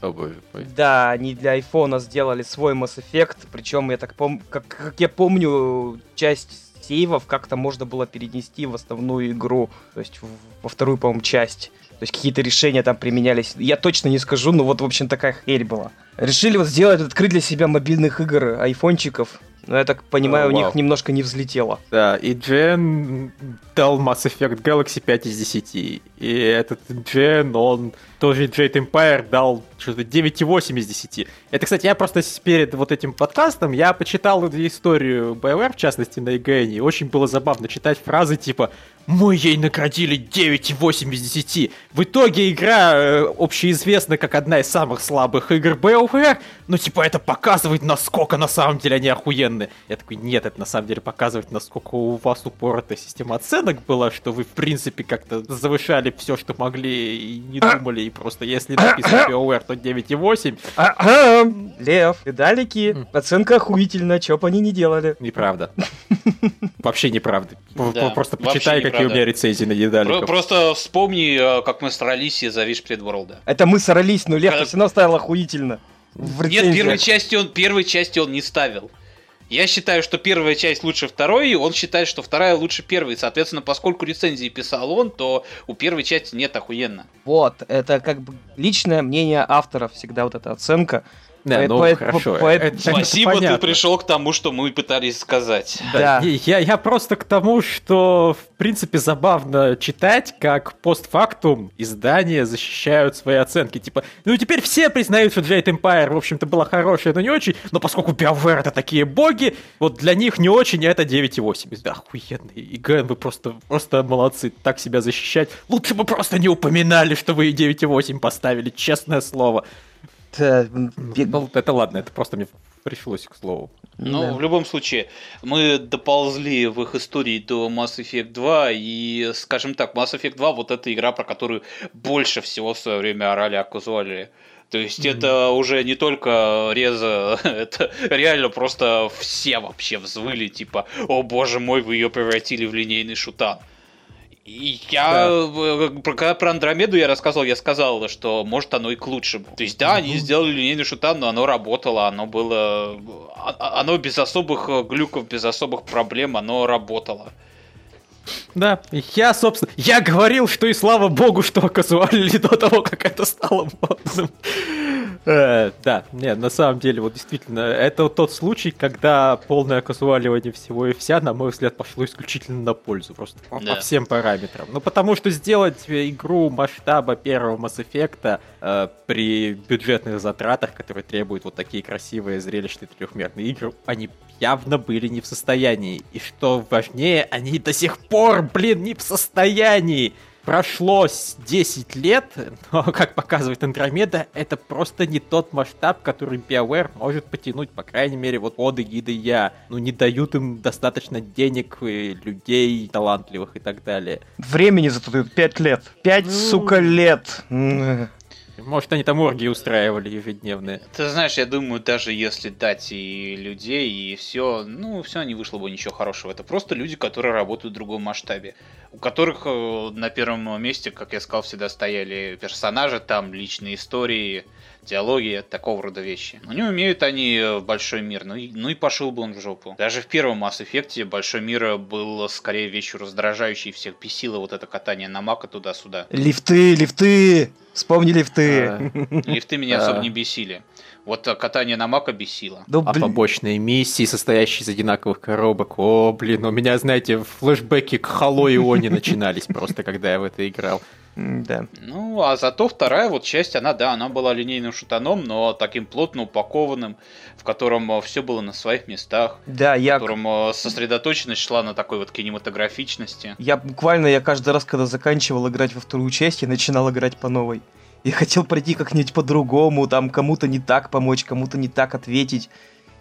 Да, они для iPhone сделали свой Mass Effect. Причем я так помню, как, как я помню, часть сейвов как-то можно было перенести в основную игру, то есть во вторую, по-моему, часть. То есть какие-то решения там применялись. Я точно не скажу, но вот, в общем, такая херь была. Решили вот сделать, открыть для себя мобильных игр, айфончиков. Но я так понимаю, oh, у них немножко не взлетело. Да, и Джен дал Mass Effect Galaxy 5 из 10. И этот Джен, он тоже Jade Empire дал что-то 9,8 из 10. Это, кстати, я просто перед вот этим подкастом, я почитал историю BioWare, в частности, на IGN, и очень было забавно читать фразы типа «Мы ей наградили 9,8 из 10». В итоге игра э, общеизвестна как одна из самых слабых игр BioWare, но типа это показывает, насколько на самом деле они охуенные. Я такой, нет, это на самом деле показывает, насколько у вас упоротая система оценок была, что вы, в принципе, как-то завышали все, что могли и не думали, и просто если написано [coughs] BioWare, то 9,8. Лев, далеки, оценка охуительная, чё бы они не делали. Неправда. [laughs] Вообще неправда. Просто почитай, какие у меня рецензии на Недаликов. Просто вспомни, э, как мы срались из-за Виш Предворлда. Это мы срались, но Лев все равно ставил охуительно. Нет, первой части он первой части он не ставил. Я считаю, что первая часть лучше второй, и он считает, что вторая лучше первой. Соответственно, поскольку рецензии писал он, то у первой части нет охуенно. Вот, это как бы личное мнение автора, всегда вот эта оценка. Да, по, ну по, хорошо. По, это, Спасибо, это ты пришел к тому, что мы пытались сказать. Да. да. Я, я просто к тому, что в принципе забавно читать, как постфактум издания защищают свои оценки. Типа, ну теперь все признают, что Jade Empire, в общем-то, была хорошая, но не очень. Но поскольку BioWare это такие боги, вот для них не очень, это 9,8. Да, охуенный. И Ген, вы просто, просто молодцы, так себя защищать. Лучше бы просто не упоминали, что вы 9,8 поставили, честное слово. Это... Ну, это ладно, это просто мне пришлось к слову. Ну, да. в любом случае, мы доползли в их истории до Mass Effect 2, и, скажем так, Mass Effect 2 вот эта игра, про которую больше всего в свое время орали оказывали. То есть mm-hmm. это уже не только Реза, [laughs] это реально просто все вообще взвыли, типа, о боже мой, вы ее превратили в линейный шутан. Я, да. когда про Андромеду я рассказывал, я сказал, что может оно и к лучшему. То есть, да, они сделали линейный шутан, но оно работало, оно было... А, а, оно без особых глюков, без особых проблем, оно работало. Да, я, собственно, я говорил, что и слава богу, что казуалили до того, как это стало модным. Э, да, нет, на самом деле, вот действительно, это тот случай, когда полное казуаливание всего и вся, на мой взгляд, пошло исключительно на пользу, просто по всем параметрам. Ну, потому что сделать игру масштаба первого Mass Effect э, при бюджетных затратах, которые требуют вот такие красивые, зрелищные трехмерные игры, они явно были не в состоянии. И что важнее, они до сих пор, блин, не в состоянии. Прошло 10 лет, но, как показывает Андромеда, это просто не тот масштаб, который BioWare может потянуть, по крайней мере, вот под эгидой я. Ну, не дают им достаточно денег, и людей талантливых и так далее. Времени зато дают 5 лет. 5, ну... сука, лет. Может, они там оргии устраивали ежедневные. Ты знаешь, я думаю, даже если дать и людей, и все, ну, все не вышло бы ничего хорошего. Это просто люди, которые работают в другом масштабе. У которых э, на первом месте, как я сказал, всегда стояли персонажи, там личные истории, диалоги, такого рода вещи. Но не умеют они в большой мир, ну и, ну и пошел бы он в жопу. Даже в первом Mass Effect большой мир был скорее вещью раздражающей, всех бесило вот это катание на мака туда-сюда. Лифты, лифты! Вспомни лифты. А, [laughs] лифты меня особо не бесили. Вот катание на мака бесило. Ну, а побочные миссии, состоящие из одинаковых коробок, о, блин, у меня, знаете, флешбеки к Halo и Они начинались просто, когда я в это играл. Да. Ну, а зато вторая вот часть, она, да, она была линейным шутаном, но таким плотно упакованным, в котором э, все было на своих местах. Да, я... В котором э, сосредоточенность шла на такой вот кинематографичности. Я буквально, я каждый раз, когда заканчивал играть во вторую часть, я начинал играть по новой. Я хотел пройти как-нибудь по-другому, там кому-то не так помочь, кому-то не так ответить.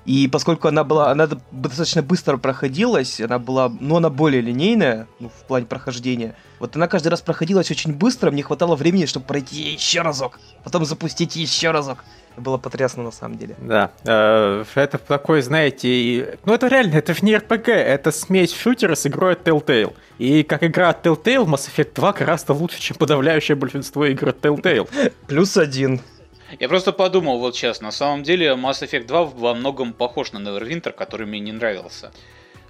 И поскольку она была, она достаточно быстро проходилась, она была, ну, она более линейная, ну, в плане прохождения. Вот она каждый раз проходилась очень быстро, мне хватало времени, чтобы пройти еще разок, потом запустить еще разок. Было потрясно на самом деле. Да, э, это такой, знаете, ну это реально, это же не RPG, это смесь шутера с игрой от Telltale. И как игра от Telltale, Mass Effect 2 гораздо лучше, чем подавляющее большинство игр от Telltale. Плюс один. Я просто подумал вот сейчас, на самом деле Mass Effect 2 во многом похож на Neverwinter, который мне не нравился.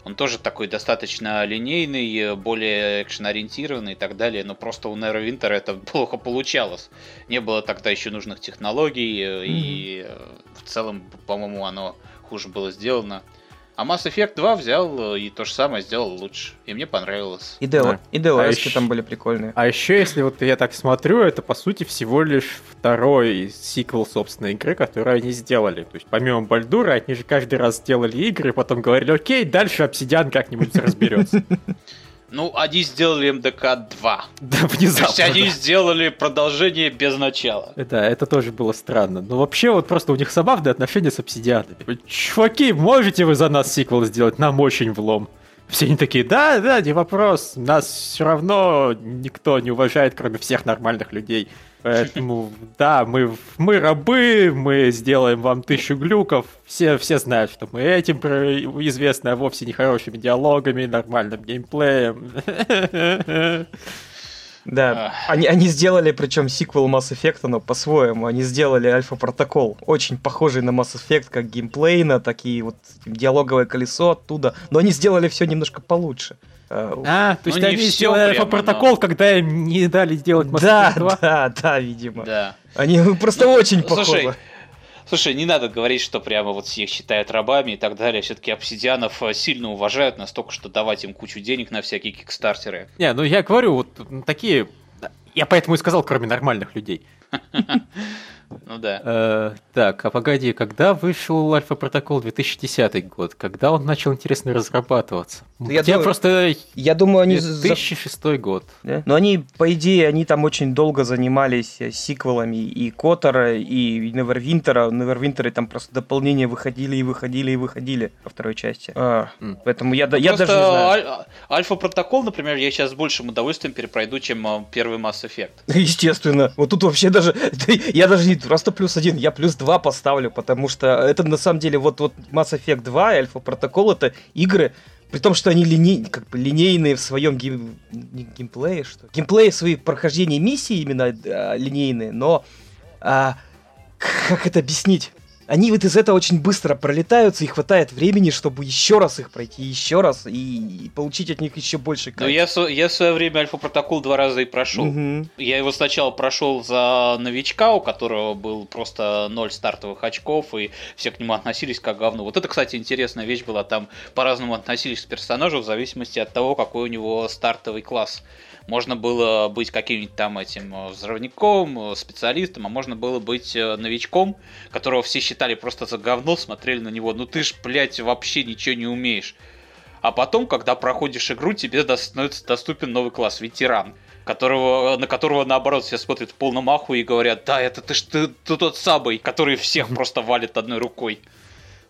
Он тоже такой достаточно линейный, более экшен-ориентированный и так далее, но просто у Neverwinter это [laughs] плохо получалось. Не было тогда еще нужных технологий, mm-hmm. и э, в целом, по-моему, оно хуже было сделано. А Mass Effect 2 взял и то же самое сделал лучше. И мне понравилось. И DL, да. и DLS а еще... там были прикольные. А еще, если вот я так смотрю, это по сути всего лишь второй сиквел собственной игры, которую они сделали. То есть помимо Бальдура, они же каждый раз сделали игры, потом говорили, окей, дальше Обсидиан как-нибудь разберется. [laughs] Ну, они сделали МДК 2. Да, внезапно. То есть они сделали продолжение без начала. Да, это тоже было странно. Но вообще, вот просто у них забавные отношения с обсидианами. Чуваки, можете вы за нас сиквел сделать? Нам очень влом. Все они такие, да, да, не вопрос. Нас все равно никто не уважает, кроме всех нормальных людей. Поэтому, [laughs] да, мы, мы рабы, мы сделаем вам тысячу глюков. Все, все знают, что мы этим известны, а вовсе не хорошими диалогами, нормальным геймплеем. [laughs] Да, они, они сделали, причем сиквел Mass Effect, но по-своему. Они сделали Альфа Протокол, очень похожий на Mass Effect, как геймплейно, такие вот диалоговое колесо оттуда. Но они сделали все немножко получше. А, то есть ну, они сделали альфа-протокол, но... когда им не дали сделать Mass да, 2? Да, да, видимо. Да. Они просто ну, очень похожи. Слушай, Слушай, не надо говорить, что прямо вот всех считают рабами и так далее. Все-таки обсидианов э, сильно уважают настолько, что давать им кучу денег на всякие кикстартеры. Не, ну я говорю, вот такие... Я поэтому и сказал, кроме нормальных людей. [laughs] Ну да. Э, так, а погоди, когда вышел Альфа Протокол 2010 год? Когда он начал интересно разрабатываться? Я, думаю, просто... Я думаю, они... 2006 год. Да? Но они, по идее, они там очень долго занимались э, сиквелами и Котора, и Невервинтера. Невервинтеры там просто дополнения выходили и выходили и выходили во второй части. А, mm. Поэтому я, ну, я даже не знаю. Аль- Альфа Протокол, например, я сейчас с большим удовольствием перепройду, чем э, первый Mass Effect. [laughs] Естественно. Вот тут вообще даже... [laughs] Я даже не просто плюс один, я плюс два поставлю, потому что это на самом деле вот, вот Mass Effect 2 и Alpha Protocol это игры, при том, что они линей, как бы линейные в своем гейм, геймплее, что геймплее в своих прохождении миссии именно а, линейные, но а, как это объяснить? Они вот из этого очень быстро пролетаются и хватает времени, чтобы еще раз их пройти, еще раз и, получить от них еще больше кайф. Ну, я, я в свое время Альфа Протокол два раза и прошел. Угу. Я его сначала прошел за новичка, у которого был просто ноль стартовых очков, и все к нему относились как говно. Вот это, кстати, интересная вещь была. Там по-разному относились к персонажу в зависимости от того, какой у него стартовый класс. Можно было быть каким-нибудь там этим э, взрывником, э, специалистом, а можно было быть э, новичком, которого все считали просто за говно, смотрели на него. Ну ты ж, блядь, вообще ничего не умеешь. А потом, когда проходишь игру, тебе становится доступен новый класс, ветеран. которого, на которого наоборот все смотрят в полном аху и говорят, да, это ты ж ты, ты тот самый, который всех [laughs] просто валит одной рукой.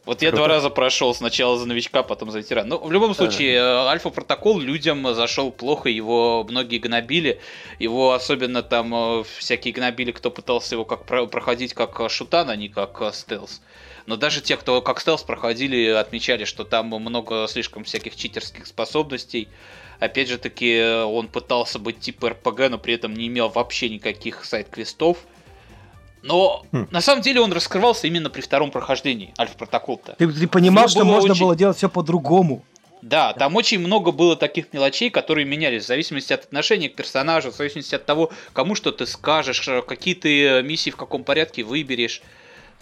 Вот я два раза прошел сначала за новичка, потом за ветерана. Ну, в любом случае, э, альфа-протокол людям зашел плохо, его многие гнобили. Его особенно там э, всякие гнобили, кто пытался его как проходить как шутан, а не как э, стелс. Но даже те, кто как стелс проходили, отмечали, что там много слишком всяких читерских способностей. Опять же таки, он пытался быть типа РПГ, но при этом не имел вообще никаких сайт-квестов. Но хм. на самом деле он раскрывался именно при втором прохождении Альфа-протокол-то. Ты, ты понимал, что можно очень... было делать все по-другому. Да, там очень много было таких мелочей, которые менялись в зависимости от отношения к персонажу, в зависимости от того, кому что ты скажешь, какие ты миссии в каком порядке выберешь.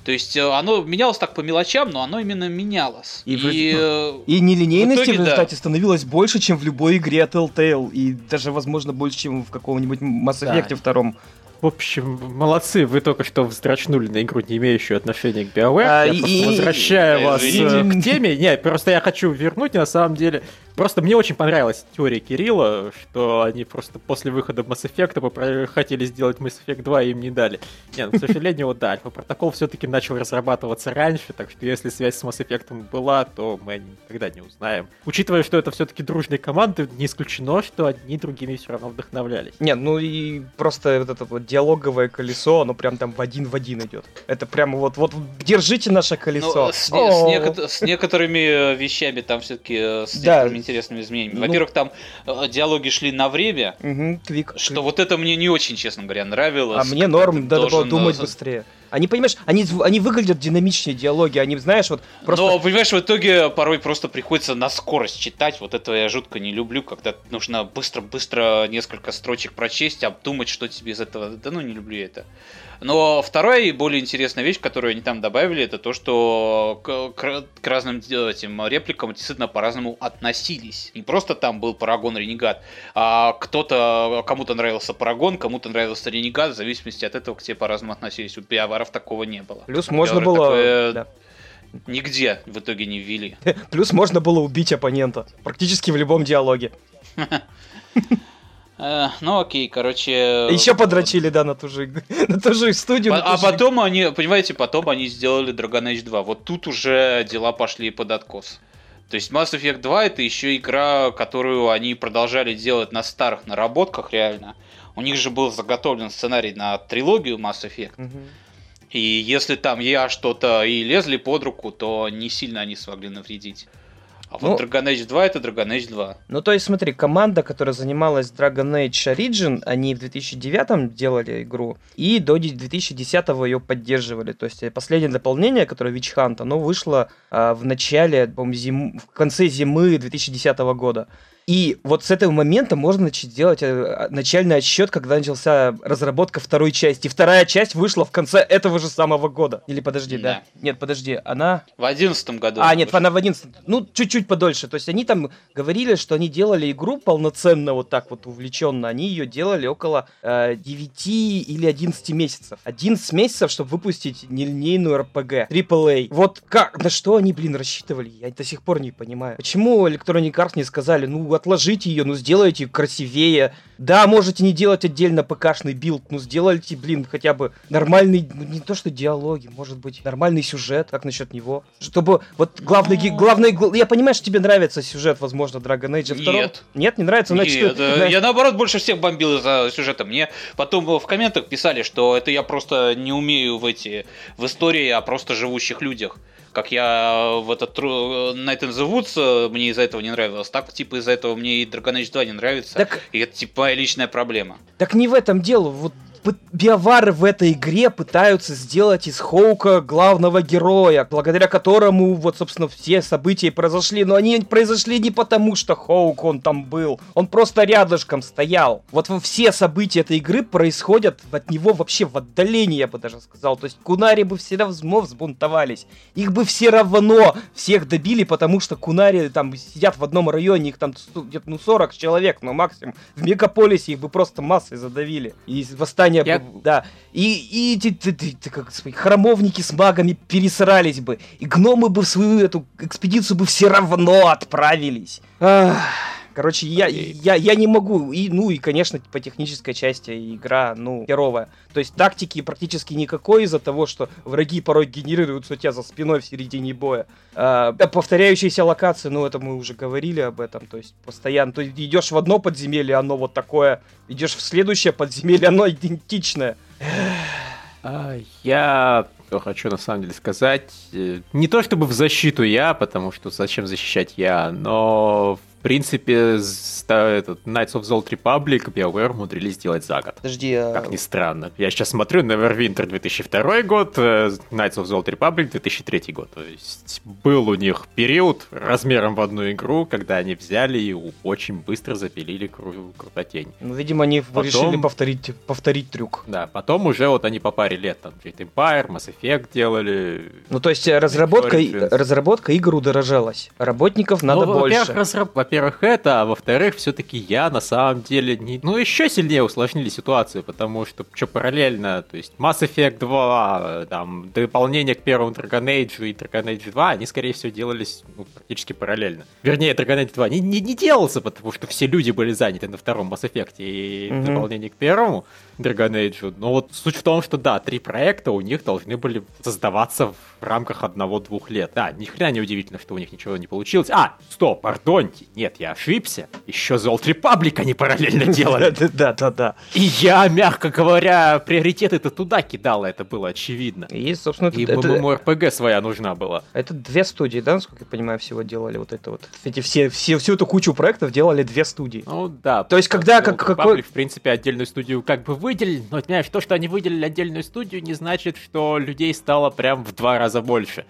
То есть э, оно менялось так по мелочам, но оно именно менялось. И, и, э, и нелинейности в, итоге, в результате да. становилось больше, чем в любой игре от Telltale. И даже, возможно, больше, чем в каком-нибудь Mass Effect да. втором. В общем, молодцы, вы только что вздрачнули на игру, не имеющую отношения к BioWare. А, я и, просто возвращаю и, вас и, э, к теме. Не, просто я хочу вернуть, на самом деле, Просто мне очень понравилась теория Кирилла, что они просто после выхода Mass Effect хотели сделать Mass Effect 2 и им не дали. Нет, ну, к сожалению, [laughs] вот да, Альфа-протокол все-таки начал разрабатываться раньше, так что если связь с Mass Effect была, то мы никогда не узнаем. Учитывая, что это все-таки дружные команды, не исключено, что одни другими все равно вдохновлялись. Нет, ну и просто вот это вот диалоговое колесо, оно прям там в один в один идет. Это прямо вот, вот держите наше колесо. Ну, с, с, неко- с некоторыми вещами там все-таки э, с да, интересными изменениями. Ну... Во-первых, там э, диалоги шли на время, угу, квик, что квик. вот это мне не очень, честно говоря, нравилось. А мне норм, надо было думать быстрее. Они, понимаешь, они, они выглядят динамичнее диалоги, они, знаешь, вот просто... Но, понимаешь, в итоге порой просто приходится на скорость читать, вот этого я жутко не люблю, когда нужно быстро-быстро несколько строчек прочесть, обдумать, что тебе из этого... Да ну, не люблю это. Но вторая и более интересная вещь, которую они там добавили, это то, что к, к, к разным этим репликам действительно по-разному относились. Не просто там был Парагон Ренегат, а кто-то, кому-то нравился Парагон, кому-то нравился Ренегат, в зависимости от этого к тебе по-разному относились. У Биоваров такого не было. Плюс можно было... Такое... Да. Нигде в итоге не ввели. [laughs] Плюс можно было убить оппонента. Практически в любом диалоге. [laughs] Э, ну окей, короче... Еще подрочили, да, на ту же, [laughs] на ту же студию. А, потом они, понимаете, потом они сделали Dragon Age 2. Вот тут уже дела пошли под откос. То есть Mass Effect 2 это еще игра, которую они продолжали делать на старых наработках, реально. У них же был заготовлен сценарий на трилогию Mass Effect. И если там я что-то и лезли под руку, то не сильно они смогли навредить. А ну, вот Dragon Age 2 это Dragon Age 2. Ну, то есть, смотри, команда, которая занималась Dragon Age Origin, они в 2009 делали игру, и до 2010 ее поддерживали. То есть, последнее дополнение, которое Witch Hunt, оно вышло а, в начале, по зим... в конце зимы 2010 года. И вот с этого момента можно начать делать э, начальный отсчет, когда начался разработка второй части. Вторая часть вышла в конце этого же самого года. Или подожди, да? да? Нет, подожди, она... В одиннадцатом году. А, нет, она в одиннадцатом. Ну, чуть-чуть подольше. То есть они там говорили, что они делали игру полноценно, вот так вот увлеченно. Они ее делали около э, 9 или 11 месяцев. 11 месяцев, чтобы выпустить нелинейную RPG. AAA. Вот как, на что они, блин, рассчитывали? Я до сих пор не понимаю. Почему Electronic Arts не сказали, ну, отложите ее, ну сделайте красивее. Да, можете не делать отдельно ПКшный билд, ну сделайте, блин, хотя бы нормальный, ну не то что диалоги, может быть, нормальный сюжет, как насчет него. Чтобы вот главный, главный, я понимаю, что тебе нравится сюжет, возможно, Dragon Age 2. Нет. Нет, не нравится? Значит, Нет, ты, я наоборот больше всех бомбил из-за сюжета. Мне потом в комментах писали, что это я просто не умею в эти, в истории о просто живущих людях как я в этот Night in the Woods мне из-за этого не нравилось, так типа из-за этого мне и Dragon Age 2 не нравится. Так... И это типа личная проблема. Так не в этом дело. Вот биовары в этой игре пытаются сделать из Хоука главного героя, благодаря которому вот, собственно, все события произошли. Но они произошли не потому, что Хоук он там был. Он просто рядышком стоял. Вот все события этой игры происходят от него вообще в отдалении, я бы даже сказал. То есть Кунари бы все равно взбунтовались. Их бы все равно всех добили, потому что Кунари там сидят в одном районе, их там где-то ну 40 человек, но максимум. В мегаполисе их бы просто массой задавили. И восстание создания, Я... да. И, и эти, ты, ты, ты, как храмовники с магами пересрались бы. И гномы бы в свою эту экспедицию бы все равно отправились. Ах. Короче, я, я, я не могу. И, ну и, конечно, по технической части игра, ну, херовая. То есть тактики практически никакой из-за того, что враги порой генерируются у тебя за спиной в середине боя. А, повторяющиеся локации, ну это мы уже говорили об этом. То есть постоянно. То есть идешь в одно подземелье, оно вот такое. Идешь в следующее подземелье, оно идентичное. А, я хочу на самом деле сказать, э, не то чтобы в защиту я, потому что зачем защищать я, но в принципе, этот Knights of the Old Republic BioWare умудрились сделать за год. Подожди, а... Как ни странно. Я сейчас смотрю Neverwinter 2002 год, э, Knights of the Old Republic 2003 год. То есть был у них период размером в одну игру, когда они взяли и очень быстро запилили кру- крутотень. Ну, видимо, они потом... решили повторить, повторить трюк. Да, потом уже вот они по паре лет там Jet Empire, Mass Effect делали. Ну, то есть разработка, разработка игр удорожалась. Работников надо ну, больше. Во-первых, во-первых, это, а во-вторых, все-таки я на самом деле не... Ну, еще сильнее усложнили ситуацию, потому что, что параллельно, то есть Mass Effect 2, там, дополнение к первому Dragon Age и Dragon Age 2, они, скорее всего, делались ну, практически параллельно. Вернее, Dragon Age 2 не, не, не делался, потому что все люди были заняты на втором Mass Effect и mm-hmm. дополнение к первому Dragon Age. Но вот суть в том, что да, три проекта у них должны были создаваться в рамках одного-двух лет. Да, ни хрена не удивительно, что у них ничего не получилось. А, стоп, пардоньте, нет, я ошибся. Еще The Old Republic они параллельно [laughs] делали. Да, да, да. И я, мягко говоря, приоритеты-то туда кидал, это было очевидно. И, собственно, И ММО-РПГ своя нужна была. Это две студии, да, насколько я понимаю, всего делали вот это вот. Эти все, все, всю эту кучу проектов делали две студии. Ну да. То есть, когда как, какой... в принципе, отдельную студию как бы выделили, но, понимаешь, то, что они выделили отдельную студию, не значит, что людей стало прям в два раза больше.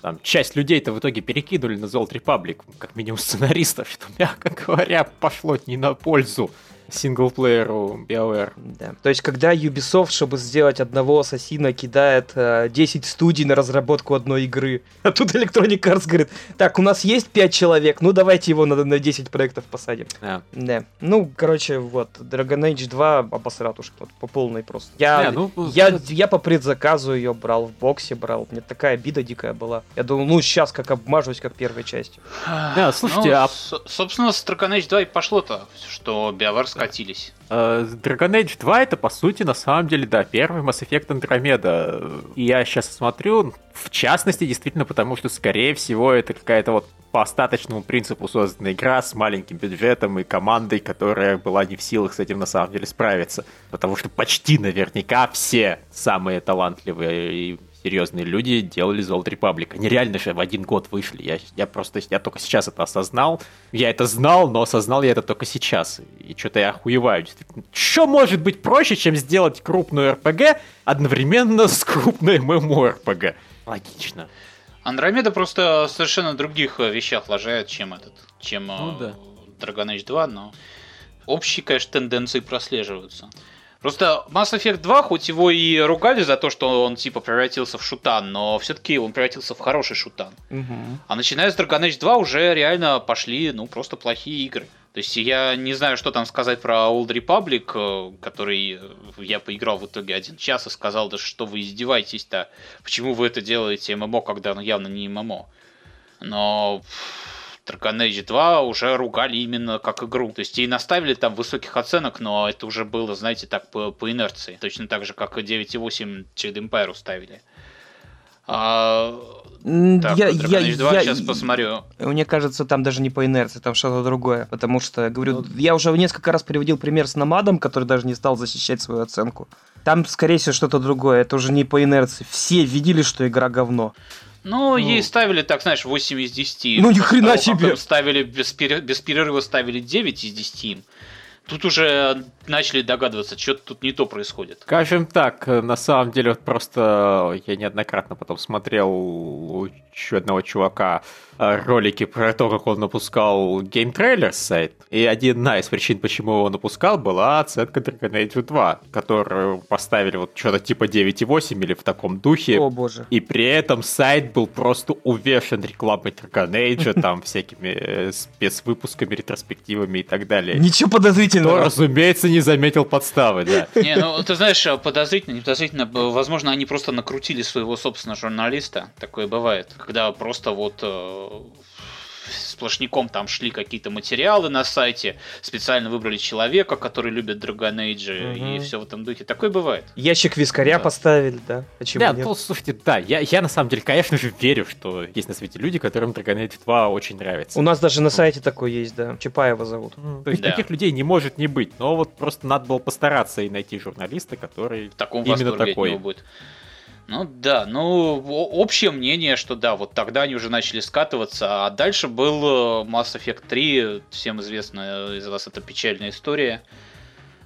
Там часть людей-то в итоге перекинули на Золот Репаблик, как минимум сценаристов, что, мягко говоря, пошло не на пользу синглплееру BioWare. Да. То есть, когда Ubisoft, чтобы сделать одного ассасина, кидает э, 10 студий на разработку одной игры, [laughs] а тут Electronic Arts говорит, так, у нас есть 5 человек, ну давайте его на, на 10 проектов посадим. Да. да. Ну, короче, вот, Dragon Age 2 обосратушка, вот, по полной просто. Я, Не, ну, я, я, я по предзаказу ее брал, в боксе брал, мне такая обида дикая была. Я думал, ну, сейчас как обмажусь, как первой части. Да, слушайте, ну, а... Собственно, с Dragon Age 2 и пошло-то, что BioWare скатились. Uh, Dragon Age 2 это, по сути, на самом деле, да, первый Mass Effect Andromeda. И я сейчас смотрю, в частности, действительно, потому что, скорее всего, это какая-то вот по остаточному принципу созданная игра с маленьким бюджетом и командой, которая была не в силах с этим на самом деле справиться. Потому что почти наверняка все самые талантливые и серьезные люди делали Old Republic. Они реально же в один год вышли. Я, я просто, я только сейчас это осознал. Я это знал, но осознал я это только сейчас. И что-то я охуеваю. Что может быть проще, чем сделать крупную RPG одновременно с крупной MMORPG? Логично. Андромеда просто совершенно других э, вещах лажает, чем этот, чем ну, э, да. Dragon Age 2, но общие, конечно, тенденции прослеживаются. Просто Mass Effect 2, хоть его и ругали за то, что он типа превратился в шутан, но все-таки он превратился в хороший шутан. Угу. А начиная с Dragon Age 2 уже реально пошли, ну, просто плохие игры. То есть я не знаю, что там сказать про Old Republic, э, который я поиграл в итоге один час и сказал, да что вы издеваетесь-то, почему вы это делаете ММО, когда оно явно не ММО. Но Dragon Age 2 уже ругали именно как игру. То есть и наставили там высоких оценок, но это уже было, знаете, так по, по инерции. Точно так же, как и 9.8 Chad Empire ставили. А, так, я, я, 2 я, сейчас посмотрю. Мне кажется, там даже не по инерции, там что-то другое. Потому что, говорю, ну, я уже несколько раз приводил пример с Намадом, который даже не стал защищать свою оценку. Там, скорее всего, что-то другое. Это уже не по инерции. Все видели, что игра говно. Ну, ну, ей ставили, так знаешь, 8 из 10. Ну, ни хрена себе! Ставили без, без перерыва ставили 9 из 10 тут уже начали догадываться, что тут не то происходит. Скажем так, на самом деле, вот просто я неоднократно потом смотрел у еще одного чувака э, ролики про то, как он напускал GameTrailers сайт. И одна из причин, почему его напускал, была оценка Dragon Age 2, которую поставили вот что-то типа 9,8 или в таком духе. О боже. И при этом сайт был просто увешан рекламой Dragon Age, [laughs] там всякими э, спецвыпусками, ретроспективами и так далее. Ничего подозрительного. Разумеется, не заметил подставы, да. Не, ну ты знаешь, подозрительно, не подозрительно, возможно, они просто накрутили своего собственного журналиста, такое бывает когда просто вот сплошняком там шли какие-то материалы на сайте, специально выбрали человека, который любит Dragon Age, угу. и все в этом духе. Такое бывает. Ящик вискаря да. поставили, да? Почему да, нет? Ну, слушайте, да, я, я на самом деле, конечно же, верю, что есть на свете люди, которым Dragon Age 2 очень нравится. У нас даже на сайте такой есть, да. Чапаева зовут. То есть да. таких людей не может не быть, но вот просто надо было постараться и найти журналиста, который в таком именно такой. Будет. Ну да, ну общее мнение, что да, вот тогда они уже начали скатываться, а дальше был э, Mass Effect 3, всем известная из вас эта печальная история,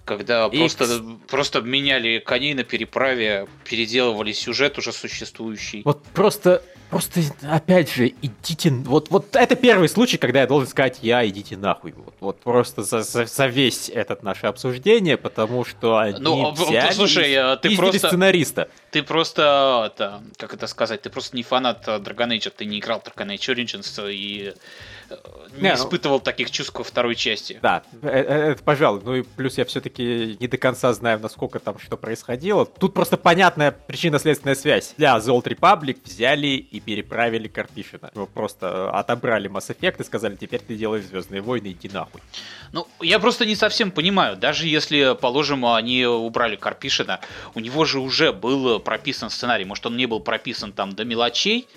когда X. просто, просто меняли коней на переправе, переделывали сюжет уже существующий. Вот просто Просто, опять же, идите... Вот, вот это первый случай, когда я должен сказать, я идите нахуй. Вот, вот просто за, за, за весь этот наше обсуждение, потому что они ну, взяли слушай, э, ты просто... сценариста. Ты просто, это, как это сказать, ты просто не фанат Dragon Age, ты не играл в Dragon Age Origins и не, не ну, испытывал ну, таких чувств во второй части. Да, это, это пожалуй. Ну и плюс я все-таки не до конца знаю, насколько там что происходило. Тут просто понятная причинно-следственная связь. Для The Old Republic взяли и переправили Карпишина. Его просто отобрали Mass Effect и сказали, теперь ты делаешь Звездные войны, иди нахуй. Ну, я просто не совсем понимаю. Даже если, положим, они убрали Карпишина, у него же уже был прописан сценарий. Может, он не был прописан там до мелочей,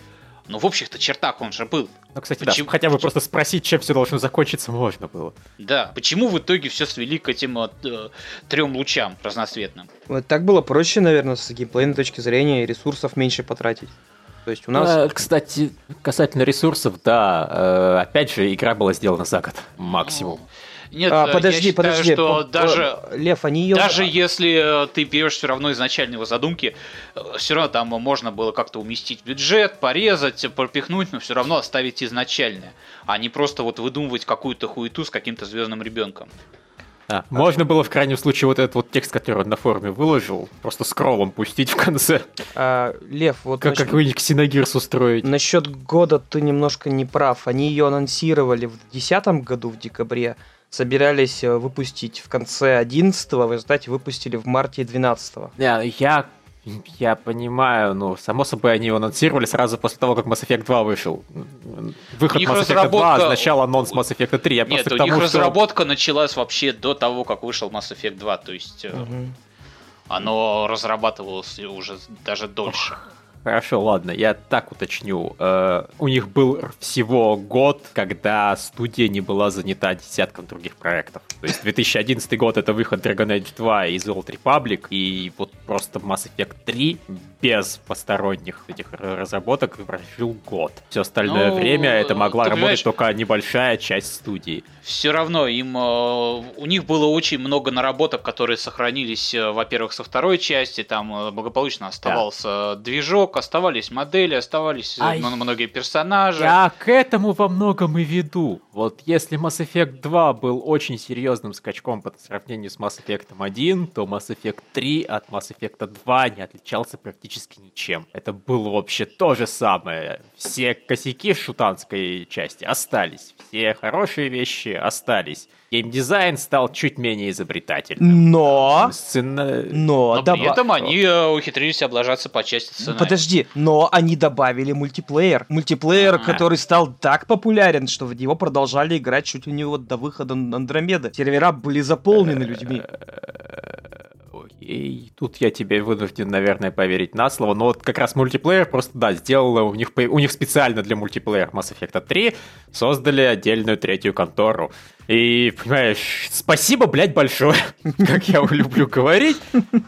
но в общих-то чертах он же был. Ну, кстати, почему... да, хотя бы просто спросить, чем все должно закончиться, можно было. Да, почему в итоге все свели к этим э, трем лучам разноцветным? Вот так было проще, наверное, с геймплейной точки зрения, ресурсов меньше потратить. То есть у нас... А, кстати, касательно ресурсов, да, э, опять же, игра была сделана за год максимум. Нет, а, подожди, я считаю, подожди, что по, даже Лев, они ее... даже если э, ты берешь все равно изначально его задумки, э, все равно там можно было как-то уместить бюджет, порезать, пропихнуть, но все равно оставить изначальное, а не просто вот выдумывать какую-то хуету с каким-то звездным ребенком. А, можно было в крайнем случае вот этот вот текст, который он на форуме выложил, просто скроллом пустить в конце. А, Лев, вот... Как насчет... какой-нибудь ксеногирс устроить. Насчет года ты немножко не прав. Они ее анонсировали в 2010 году, в декабре, собирались э, выпустить в конце 11 в результате выпустили в марте 12 Я, я я понимаю, ну, само собой, они его анонсировали сразу после того, как Mass Effect 2 вышел. Выход Mass Effect разработка... 2 означал анонс Mass Effect 3. Я Нет, у тому, них что... разработка началась вообще до того, как вышел Mass Effect 2, то есть угу. оно разрабатывалось уже даже дольше. Ох. Хорошо, ладно, я так уточню. Э, у них был всего год, когда студия не была занята десятком других проектов. То есть 2011 год это выход Dragon Age 2 из Old Republic, и вот просто Mass Effect 3 без посторонних этих разработок прожил год. Все остальное ну, время это могла работать только небольшая часть студии. Все равно им э, у них было очень много наработок, которые сохранились, э, во-первых, со второй части, там благополучно оставался да. движок, оставались модели, оставались а многие персонажи. Я к этому во многом и веду. Вот если Mass Effect 2 был очень серьезным скачком по сравнению с Mass Effect 1, то Mass Effect 3 от Mass Effect 2 не отличался практически ничем. Это было вообще то же самое. Все косяки шутанской части остались, все хорошие вещи остались геймдизайн стал чуть менее изобретательным. Но... Сцена... Но... но добав... при этом они э, ухитрились облажаться по части сценария. Подожди, но они добавили мультиплеер. Мультиплеер, А-а-а. который стал так популярен, что в него продолжали играть чуть ли не вот до выхода Андромеда. Сервера были заполнены людьми. И тут я тебе вынужден, наверное, поверить на слово. Но вот как раз мультиплеер просто, да, сделала у них, у них специально для мультиплеера Mass Effect 3 создали отдельную третью контору. И, понимаешь, спасибо, блядь, большое, [laughs] как я люблю говорить.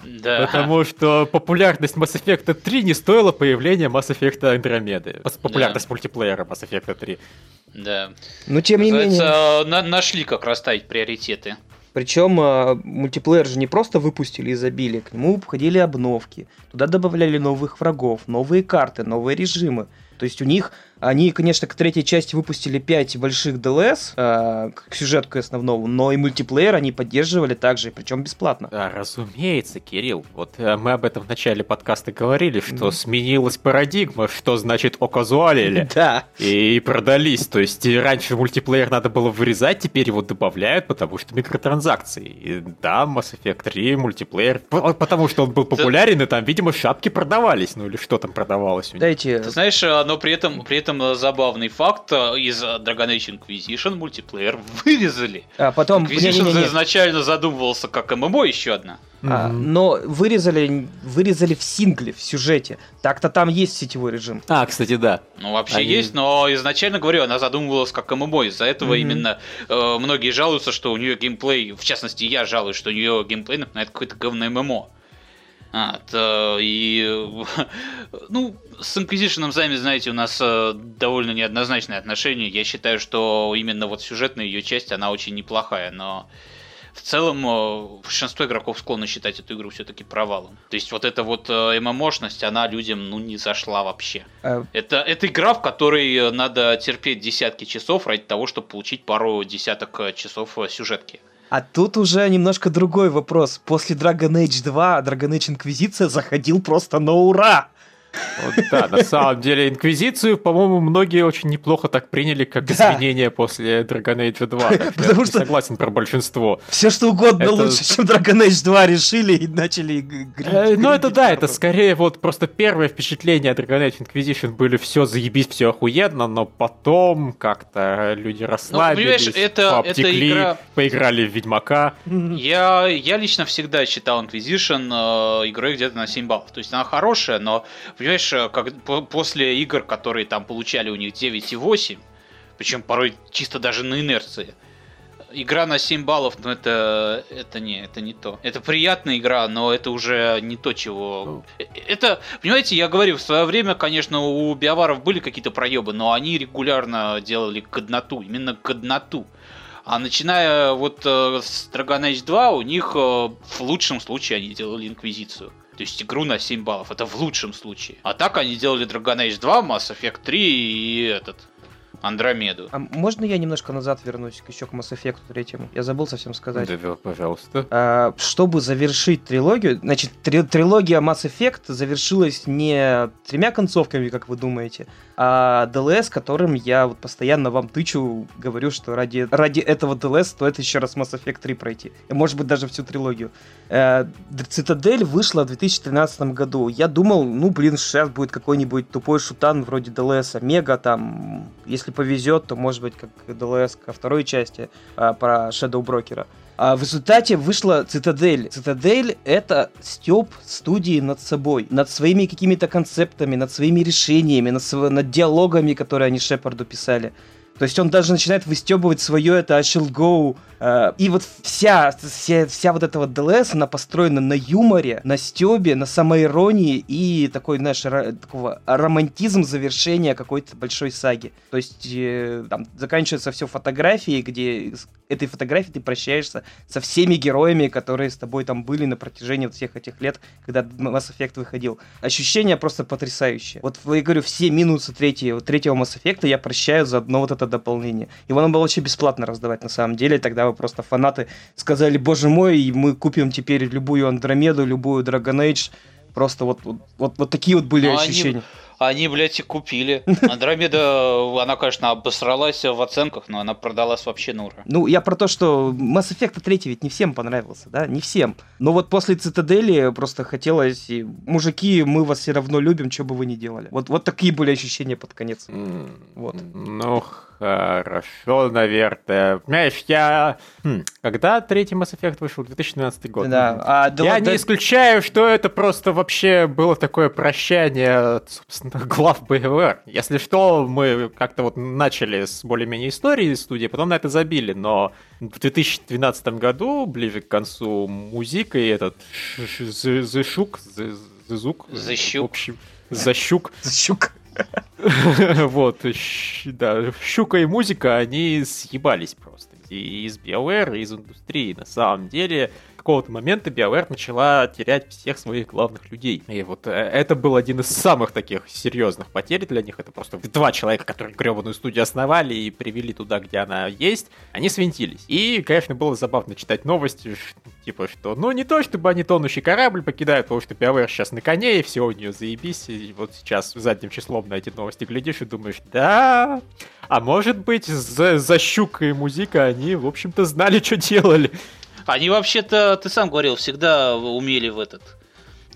Да. Потому что популярность Mass Effect 3 не стоила появления Mass Effect Andromeda. Популярность да. мультиплеера Mass Effect 3. Да. Но тем не менее... На нашли, как расставить приоритеты. Причем э, мультиплеер же не просто выпустили и забили, к нему входили обновки. Туда добавляли новых врагов, новые карты, новые режимы. То есть у них они, конечно, к третьей части выпустили 5 больших DLS, э, к сюжетку основному, но и мультиплеер они поддерживали также, причем бесплатно. Да, разумеется, Кирилл. Вот э, мы об этом в начале подкаста говорили, что mm. сменилась парадигма, что значит оказуалили. [laughs] Да. И продались. То есть раньше мультиплеер надо было вырезать, теперь его добавляют, потому что микротранзакции. И да, Mass Effect 3 мультиплеер, потому что он был популярен, и там, видимо, шапки продавались. Ну или что там продавалось у них. Дайте... Ты знаешь, э, но при этом, при этом забавный факт, из Dragon Age Inquisition мультиплеер вырезали. А потом... Inquisition не, не, не. изначально задумывался как ММО еще одна. А, но вырезали, вырезали в сингле, в сюжете. Так-то там есть сетевой режим. А, кстати, да. Ну, вообще Они... есть, но изначально, говорю, она задумывалась как ММО. Из-за этого mm-hmm. именно э, многие жалуются, что у нее геймплей, в частности, я жалуюсь, что у нее геймплей напоминает какое-то говно ММО. А, то, и, [laughs] ну, с Inquisition, сами знаете, у нас э, довольно неоднозначное отношение. Я считаю, что именно вот сюжетная ее часть, она очень неплохая, но в целом э, большинство игроков склонны считать эту игру все-таки провалом. То есть вот эта вот э, ММОшность, она людям ну не зашла вообще. А... Это, это игра, в которой надо терпеть десятки часов ради того, чтобы получить пару десяток э, часов сюжетки. А тут уже немножко другой вопрос. После Dragon Age 2 Dragon Age Инквизиция заходил просто на ура. Вот, да, на самом деле, Инквизицию, по-моему, многие очень неплохо так приняли, как да. изменение после Dragon Age 2. Потому что согласен про большинство. Все что угодно это... лучше, чем Dragon Age 2 решили и начали грить. Ну, это да, это скорее вот просто первое впечатление от Dragon Age Inquisition были все заебись, все охуенно, но потом как-то люди расслабились, ну, это, обтекли, это игра... поиграли в Ведьмака. Я, я лично всегда считал Inquisition э, игрой где-то на 7 баллов. То есть она хорошая, но Понимаешь, э, как, после игр, которые там получали у них 9,8, причем порой чисто даже на инерции, игра на 7 баллов, ну это, это не, это не то. Это приятная игра, но это уже не то, чего... Э, это, понимаете, я говорю, в свое время, конечно, у биоваров были какие-то проебы, но они регулярно делали кодноту, именно кодноту. А начиная вот э, с Dragon Age 2, у них в лучшем случае они делали инквизицию. То есть игру на 7 баллов. Это в лучшем случае. А так они делали Dragon Age 2, Mass Effect 3 и этот Андромеду. А можно я немножко назад вернусь еще к Mass Effect третьему? Я забыл совсем сказать. Да, пожалуйста. А, чтобы завершить трилогию, значит, три, трилогия Mass Effect завершилась не тремя концовками, как вы думаете, а DLS, которым я вот постоянно вам тычу, говорю, что ради, ради этого DLS стоит еще раз Mass Effect 3 пройти. Может быть, даже всю трилогию. Э, Цитадель вышла в 2013 году. Я думал, ну, блин, сейчас будет какой-нибудь тупой шутан вроде DLS, Мега там, если повезет, то, может быть, как DLS ко второй части а, про Shadow Брокера. А в результате вышла Цитадель. Цитадель — это степ студии над собой, над своими какими-то концептами, над своими решениями, над, над диалогами, которые они Шепарду писали. То есть он даже начинает выстебывать свое это I shall go. Э, и вот вся, вся, вся вот эта вот DLS, она построена на юморе, на стебе, на самоиронии и такой, знаешь, ра- такого романтизм завершения какой-то большой саги. То есть э, там заканчивается все фотографией, где этой фотографии ты прощаешься со всеми героями, которые с тобой там были на протяжении всех этих лет, когда Mass Effect выходил. Ощущение просто потрясающее. Вот я говорю, все минусы третьего, третьего Mass Effect я прощаю за одно вот это дополнение. Его надо было вообще бесплатно раздавать на самом деле, тогда вы просто фанаты сказали, боже мой, мы купим теперь любую Андромеду, любую Dragon Age, Просто вот, вот, вот, вот такие вот были Но ощущения. Они, они, блядь, и купили. Андромеда, она, конечно, обосралась в оценках, но она продалась вообще на ура. Ну, я про то, что Mass Effect 3 ведь не всем понравился, да? Не всем. Но вот после Цитадели просто хотелось... И, Мужики, мы вас все равно любим, что бы вы ни делали. Вот, вот такие были ощущения под конец. Вот. Ну, Хорошо, наверное. Понимаешь, я... Хм, когда третий Mass Effect вышел? 2012 год. Да. А, да я да... не исключаю, что это просто вообще было такое прощание, собственно, [laughs] глав BioWare. Если что, мы как-то вот начали с более-менее истории студии, потом на это забили, но в 2012 году, ближе к концу, музыка и этот Зышук, Зызук, Защук. В общем, Защук. [laughs] Вот, да, щука и музыка, они съебались просто. И из BioWare, и из индустрии. На самом деле, какого-то момента BioWare начала терять всех своих главных людей. И вот э, это был один из самых таких серьезных потерь для них. Это просто два человека, которые гребаную студию основали и привели туда, где она есть, они свинтились. И, конечно, было забавно читать новости, типа, что, ну, не то, чтобы они тонущий корабль покидают, потому что BioWare сейчас на коне, и все у нее заебись, и вот сейчас задним числом на эти новости глядишь и думаешь, да, а может быть, за, за щука и они, в общем-то, знали, что делали. Они вообще-то, ты сам говорил, всегда умели в этот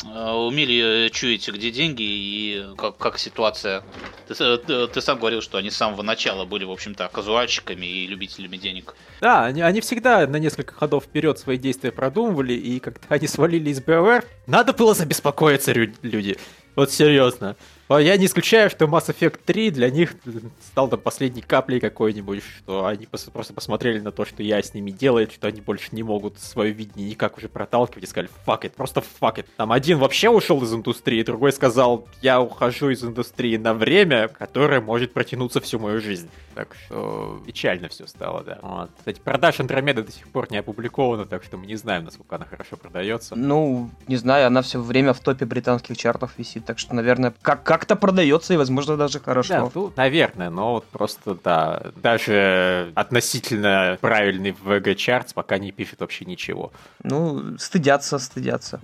э, умели чуять, где деньги и как, как ситуация. Ты, ты, ты сам говорил, что они с самого начала были, в общем-то, казуальщиками и любителями денег. Да, они, они всегда на несколько ходов вперед свои действия продумывали, и когда они свалили из BioWare, надо было забеспокоиться, люди. Вот серьезно. Я не исключаю, что Mass Effect 3 для них стал там последней каплей какой-нибудь, что они просто посмотрели на то, что я с ними делаю, что они больше не могут свое видение никак уже проталкивать и сказали fuck it, просто fuck it. Там один вообще ушел из индустрии, другой сказал, я ухожу из индустрии на время, которое может протянуться всю мою жизнь. Так что печально все стало, да. Вот. Кстати, продаж Андромеды до сих пор не опубликована, так что мы не знаем, насколько она хорошо продается. Ну, не знаю, она все время в топе британских чартов висит, так что, наверное, как как-то продается и, возможно, даже хорошо. Да, ну, наверное, но вот просто, да, даже относительно правильный VG-чарт пока не пишет вообще ничего. Ну, стыдятся, стыдятся.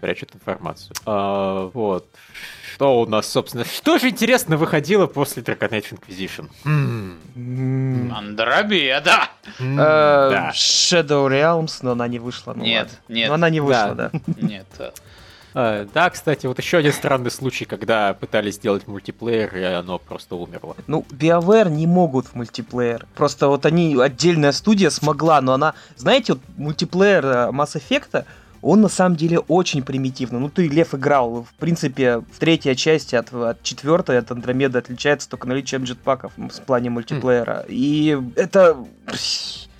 Прячут информацию. А, вот. Что у нас, собственно, что же интересно выходило после Dragon Age Inquisition? Э, Shadow Realms, но она не вышла. Ну нет, нет. Но она не вышла, да. Нет. А, да, кстати, вот еще один странный случай, когда пытались сделать мультиплеер, и оно просто умерло. Ну, BioWare не могут в мультиплеер. Просто вот они, отдельная студия смогла, но она, знаете, вот мультиплеер э, Mass Effect, он на самом деле очень примитивный. Ну, ты, Лев, играл. В принципе, в третьей части от, от четвертой, от Андромеды отличается только наличием джетпаков в плане мультиплеера. Mm. И это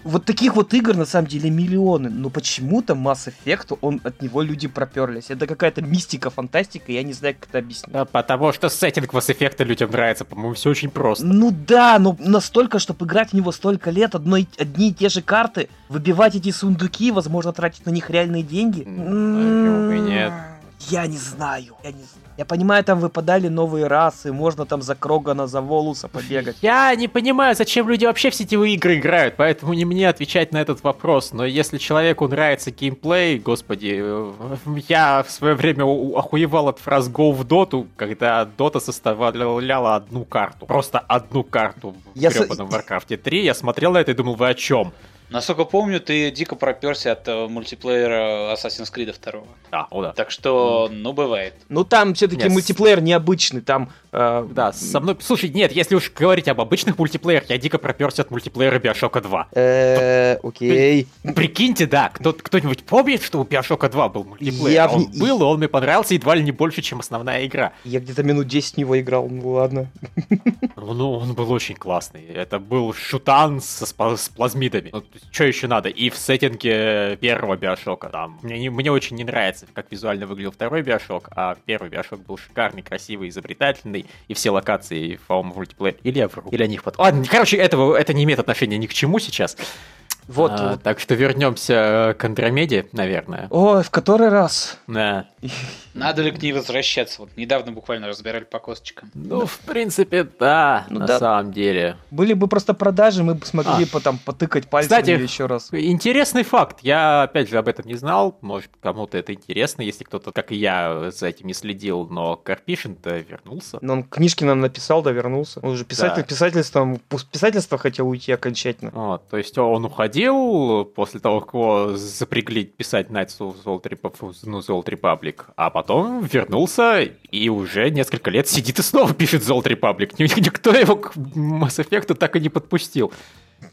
вот таких вот игр на самом деле миллионы, но почему-то Mass Effect, он, от него люди проперлись. Это какая-то мистика, фантастика, я не знаю, как это объяснить. Да, потому что сеттинг Mass Effect людям нравится, по-моему, все очень просто. Ну да, но настолько, чтобы играть в него столько лет, одной, одни и те же карты, выбивать эти сундуки, возможно, тратить на них реальные деньги. Mm, нет. Я не знаю, я не знаю. Я понимаю, там выпадали новые расы, можно там за Крогана, за Волуса побегать. Я не понимаю, зачем люди вообще в сетевые игры играют, поэтому не мне отвечать на этот вопрос. Но если человеку нравится геймплей, господи, э, я в свое время охуевал от фраз Go в доту, когда дота составляла одну карту. Просто одну карту в я гребаном с... Warcraft 3. Я смотрел на это и думал, вы о чем? Насколько помню, ты дико проперся от э, мультиплеера Assassin's Creed 2. А, о да. Так что, ну, бывает. Ну, там все-таки мультиплеер необычный, там... Э... Да, со мной... Слушай, нет, если уж говорить об обычных мультиплеерах, я дико проперся от мультиплеера Биошока 2. Э, окей. Прикиньте, да, кто-нибудь помнит, что у Биошока 2 был мультиплеер? Он был, и он мне понравился едва ли не больше, чем основная игра. Я где-то минут 10 в него играл, ну ладно. Ну, он был очень классный. Это был шутан с плазмидами. Что еще надо? И в сеттинге первого Биошока. Там, мне, не, мне очень не нравится, как визуально выглядел второй Биошок, а первый Биошок был шикарный, красивый, изобретательный, и все локации, по-моему, мультиплеер. Или я вру, или они их потом... Ладно, короче, этого, это не имеет отношения ни к чему сейчас. Вот, а. Так что вернемся к Андромеде, наверное. Ой, в который раз? Да. Надо ли к ней возвращаться? Вот недавно буквально разбирали по косточкам. Ну, в принципе, да, ну, на да. самом деле. Были бы просто продажи, мы бы смогли а. потом потыкать пальцем Кстати, еще раз. интересный факт. Я, опять же, об этом не знал. Может, кому-то это интересно, если кто-то, как и я, за этим не следил. Но Карпишин-то вернулся. Но он книжки нам написал, да, вернулся. Он уже писатель, да. писательством, писательство хотел уйти окончательно. Вот, то есть он уходил после того, как его запрягли писать Knights of the Old Republic, ну, The Old Republic, а потом вернулся и уже несколько лет сидит и снова пишет Old Republic. Никто его к Mass Effect так и не подпустил.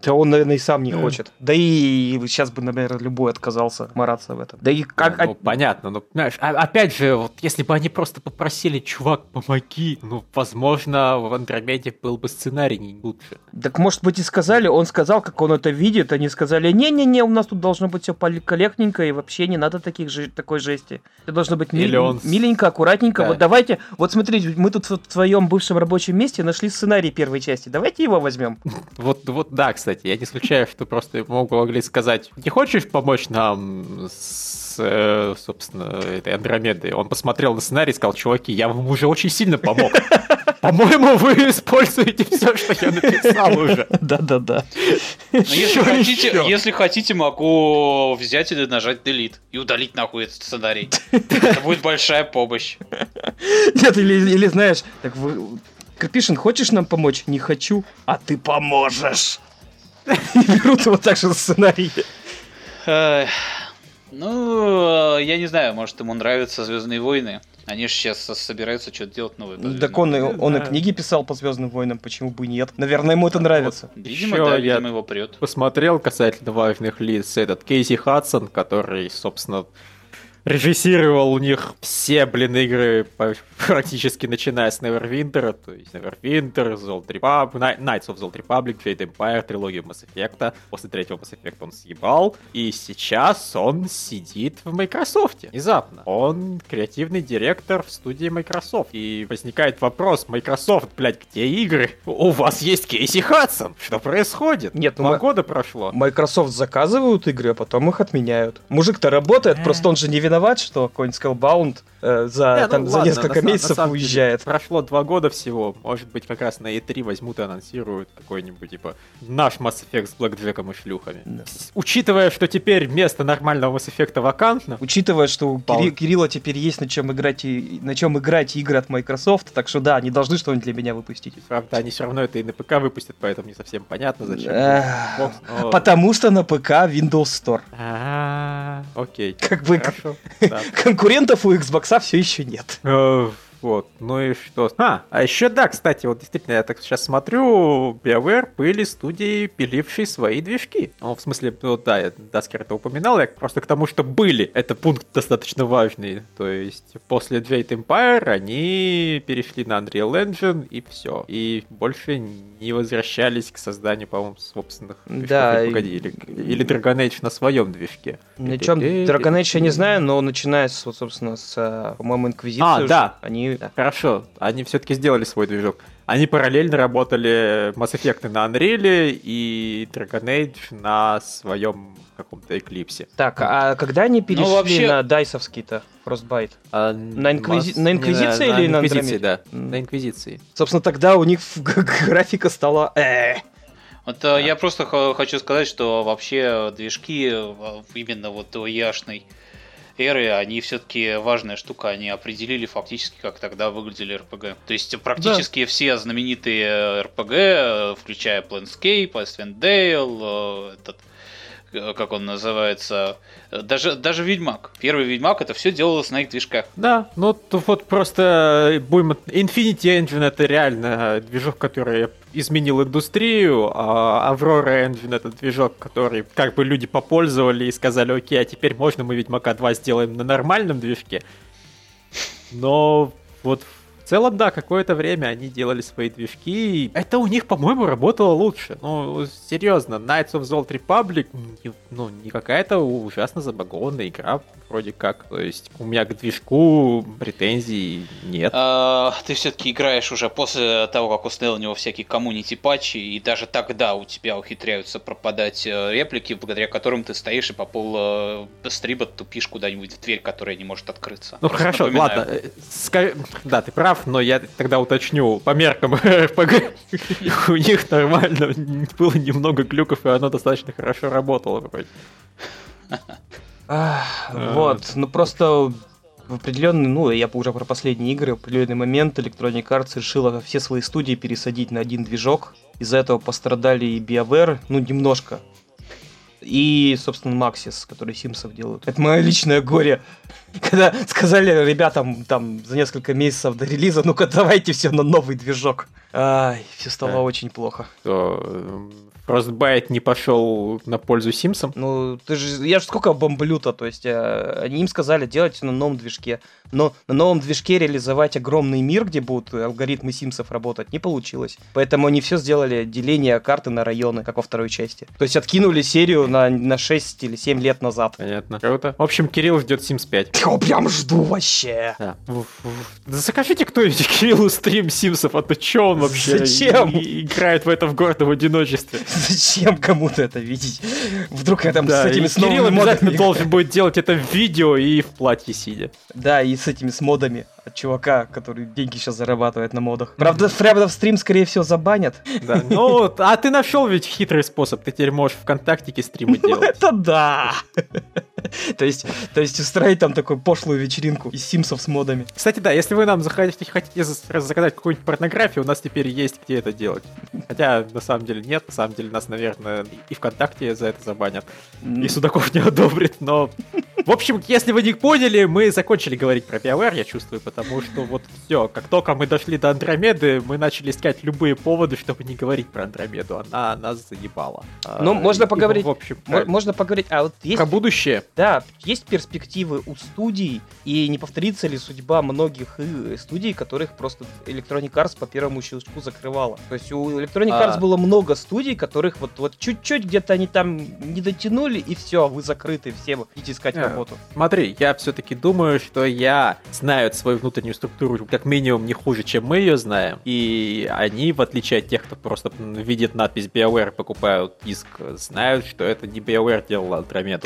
Да он, наверное, и сам не хочет. Да и сейчас бы, наверное, любой отказался мараться в этом. Да и как... Ну, ну понятно, но, знаешь, а, опять же, вот если бы они просто попросили, чувак, помоги, ну, возможно, в Андромеде был бы сценарий не лучше. Так, может быть, и сказали, он сказал, как он это видит, они сказали, не-не-не, у нас тут должно быть все коллектненько, и вообще не надо таких же, такой жести. Это должно быть мил... он... миленько, аккуратненько. Да. Вот давайте, вот смотрите, мы тут в своем бывшем рабочем месте нашли сценарий первой части, давайте его возьмем. [laughs] Вот, вот, да, кстати. Я не исключаю, что просто могли сказать, не хочешь помочь нам с, э, собственно, этой Андромедой? Он посмотрел на сценарий и сказал, чуваки, я вам уже очень сильно помог. По-моему, вы используете все, что я написал уже. Да-да-да. Ну, если хотите, если хотите, могу взять или нажать Delete и удалить нахуй этот сценарий. Это будет большая помощь. Нет, или, или знаешь, так вы... Карпишин, хочешь нам помочь? Не хочу. А ты поможешь. [laughs] И берут вот так же сценарий. Ну, я не знаю, может ему нравятся Звездные войны. Они же сейчас собираются что-то делать новое. Так он, и- «Звездным он и книги писал по Звездным войнам, почему бы и нет? Наверное, ему это нравится. войнам». Видимо, Ещё да, я- видимо, его прет. Посмотрел касательно важных лиц этот Кейси Хадсон, который, собственно, режиссировал у них все, блин, игры практически начиная с Neverwinter, то есть Neverwinter, Old Republic, Knights of the Old Republic, Jade Empire, трилогию Mass Effect. После третьего Mass Effect он съебал, и сейчас он сидит в Microsoft. Внезапно. Он креативный директор в студии Microsoft. И возникает вопрос, Microsoft, блядь, где игры? У вас есть Кейси Хадсон. Что происходит? Нет, ну Два мы- года прошло. Microsoft заказывают игры, а потом их отменяют. Мужик-то работает, просто он же не виноват, что какой-нибудь Scalebound э, за, Не, ну там, за ладно, несколько на са- на месяцев самом деле, уезжает. прошло два года всего. Может быть, как раз на E3 возьмут и анонсируют какой-нибудь, типа, наш Mass Effect с Блэкджеком и шлюхами. Да. Учитывая, что теперь место нормального Mass Effect вакантно, Учитывая, что у Кири- Кирилла теперь есть на чем играть и на чем играть игры от Microsoft, так что да, они должны что-нибудь для меня выпустить. правда, они все равно это и на ПК выпустят, поэтому не совсем понятно, зачем. Эх, Xbox, но- Потому что на ПК Windows Store. А, Окей. Как бы Хорошо. Конкурентов у Xbox все еще нет. Э, Вот, ну и что? А, а еще да, кстати, вот действительно, я так сейчас смотрю, BioWare были студии, пилившие свои движки. Ну, в смысле, ну да, я Даскер это упоминал, я просто к тому, что были. Это пункт достаточно важный. То есть, после Jade Empire они перешли на Unreal Engine и все. И больше не возвращались к созданию, по-моему, собственных движков. Да, и- погоди, или, или Dragon Age на своем движке. На чем Dragon Age я не знаю, но начиная с, вот, собственно, с, а, по-моему, Инквизиции, А, да. они... да. Хорошо, они все-таки сделали свой движок. Они параллельно работали Mass Effect на Unreal и Dragon Age на своем каком-то Эклипсе. Так, а когда они перешли вообще- на дайсовский-то Frostbite? А, На Инквизи- Мас- на Инквизиции или на Инквизиции, Андромеде? да. На Инквизиции. Собственно, тогда у них [laughs] графика стала... э. Вот э, я просто хочу сказать, что вообще движки именно вот той яшной эры, они все-таки важная штука, они определили фактически, как тогда выглядели РПГ. То есть практически все знаменитые РПГ, э, включая Planescape, Icewind Dale, э, этот как он называется, э, даже, даже Ведьмак. Первый Ведьмак это все делалось на их движках. Да, ну вот просто э, будем... Infinity Engine это реально движок, который изменил индустрию, а Aurora Engine это движок, который как бы люди попользовали и сказали, окей, а теперь можно мы Ведьмака 2 сделаем на нормальном движке. Но вот целом, да, какое-то время они делали свои движки, и это у них, по-моему, работало лучше. Ну, серьезно, Knights of the Old Republic, ну, не какая-то ужасно забагованная игра, вроде как. То есть у меня к движку претензий нет. А, ты все-таки играешь уже после того, как установил у него всякие коммунити патчи, и даже тогда у тебя ухитряются пропадать э, реплики, благодаря которым ты стоишь и по пол э, стриба тупишь куда-нибудь в дверь, которая не может открыться. Ну Просто хорошо, напоминаю. ладно. э, ска- Да, ты прав, но я тогда уточню. По меркам [laughs] РПГ у них нормально было немного глюков, и оно достаточно хорошо работало вроде. [laughs] А. Вот, ну просто в определенный, ну, я уже про последние игры, в определенный момент Electronic Arts решила все свои студии пересадить на один движок. Из-за этого пострадали и BioWare, ну, немножко. И, собственно, Maxis, который Симсов делают. Это мое личное горе. [laughs] Когда сказали ребятам там за несколько месяцев до релиза, ну-ка давайте все на новый движок. Ай, все стало Да. очень плохо. Эм, Frostbite не пошел на пользу Симсам. Ну, ты же, я же сколько бомблю-то, то есть э, они им сказали делать на новом движке, но на новом движке реализовать огромный мир, где будут алгоритмы симсов работать, не получилось. Поэтому они все сделали деление карты на районы, как во второй части. То есть откинули серию на, на 6 или 7 лет назад. Понятно. Круто. В общем, Кирилл ждет Sims 5. Я прям жду вообще. Да. Да закажите кто-нибудь Кириллу стрим Симсов, а то чё он вообще Зачем? играет в это в гордом одиночестве? [laughs] Зачем кому-то это видеть? Вдруг я там Да, с этими с Кирилл обязательно должен будет делать это в видео и в платье сидя. Да, и с этими с модами от чувака, который деньги сейчас зарабатывает на модах. Правда, правда, в стрим, скорее всего, забанят. Да. [laughs] Ну, а ты нашел ведь хитрый способ, ты теперь можешь ВКонтактике стримы Ну, делать. это да! [laughs] [laughs] То есть, то есть устроить там такую пошлую вечеринку из симсов с модами. Кстати, да, если вы нам захотите, хотите заказать какую-нибудь порнографию, у нас теперь есть где это делать. [laughs] Хотя, на самом деле, нет. На самом деле, нас, наверное, и ВКонтакте за это забанят. И Судаков не одобрит, но... В общем, если вы не поняли, мы закончили говорить про BioWare, я чувствую, потому что вот все, как только мы дошли до Андромеды, мы начали искать любые поводы, чтобы не говорить про Андромеду. Она нас заебала. Ну, а, можно и, поговорить. В общем, можно поговорить. А вот есть... Про будущее. Да, есть перспективы у студий, и не повторится ли судьба многих студий, которых просто Electronic Arts по первому щелчку закрывала. То есть у Electronic Arts а... было много студий, которых вот, вот чуть-чуть где-то они там не дотянули, и все, вы закрыты, все идите искать а, работу. Смотри, я все-таки думаю, что я знаю свою внутреннюю структуру как минимум не хуже, чем мы ее знаем. И они, в отличие от тех, кто просто видит надпись BioWare, покупают диск, знают, что это не BioWare делала Андромеду.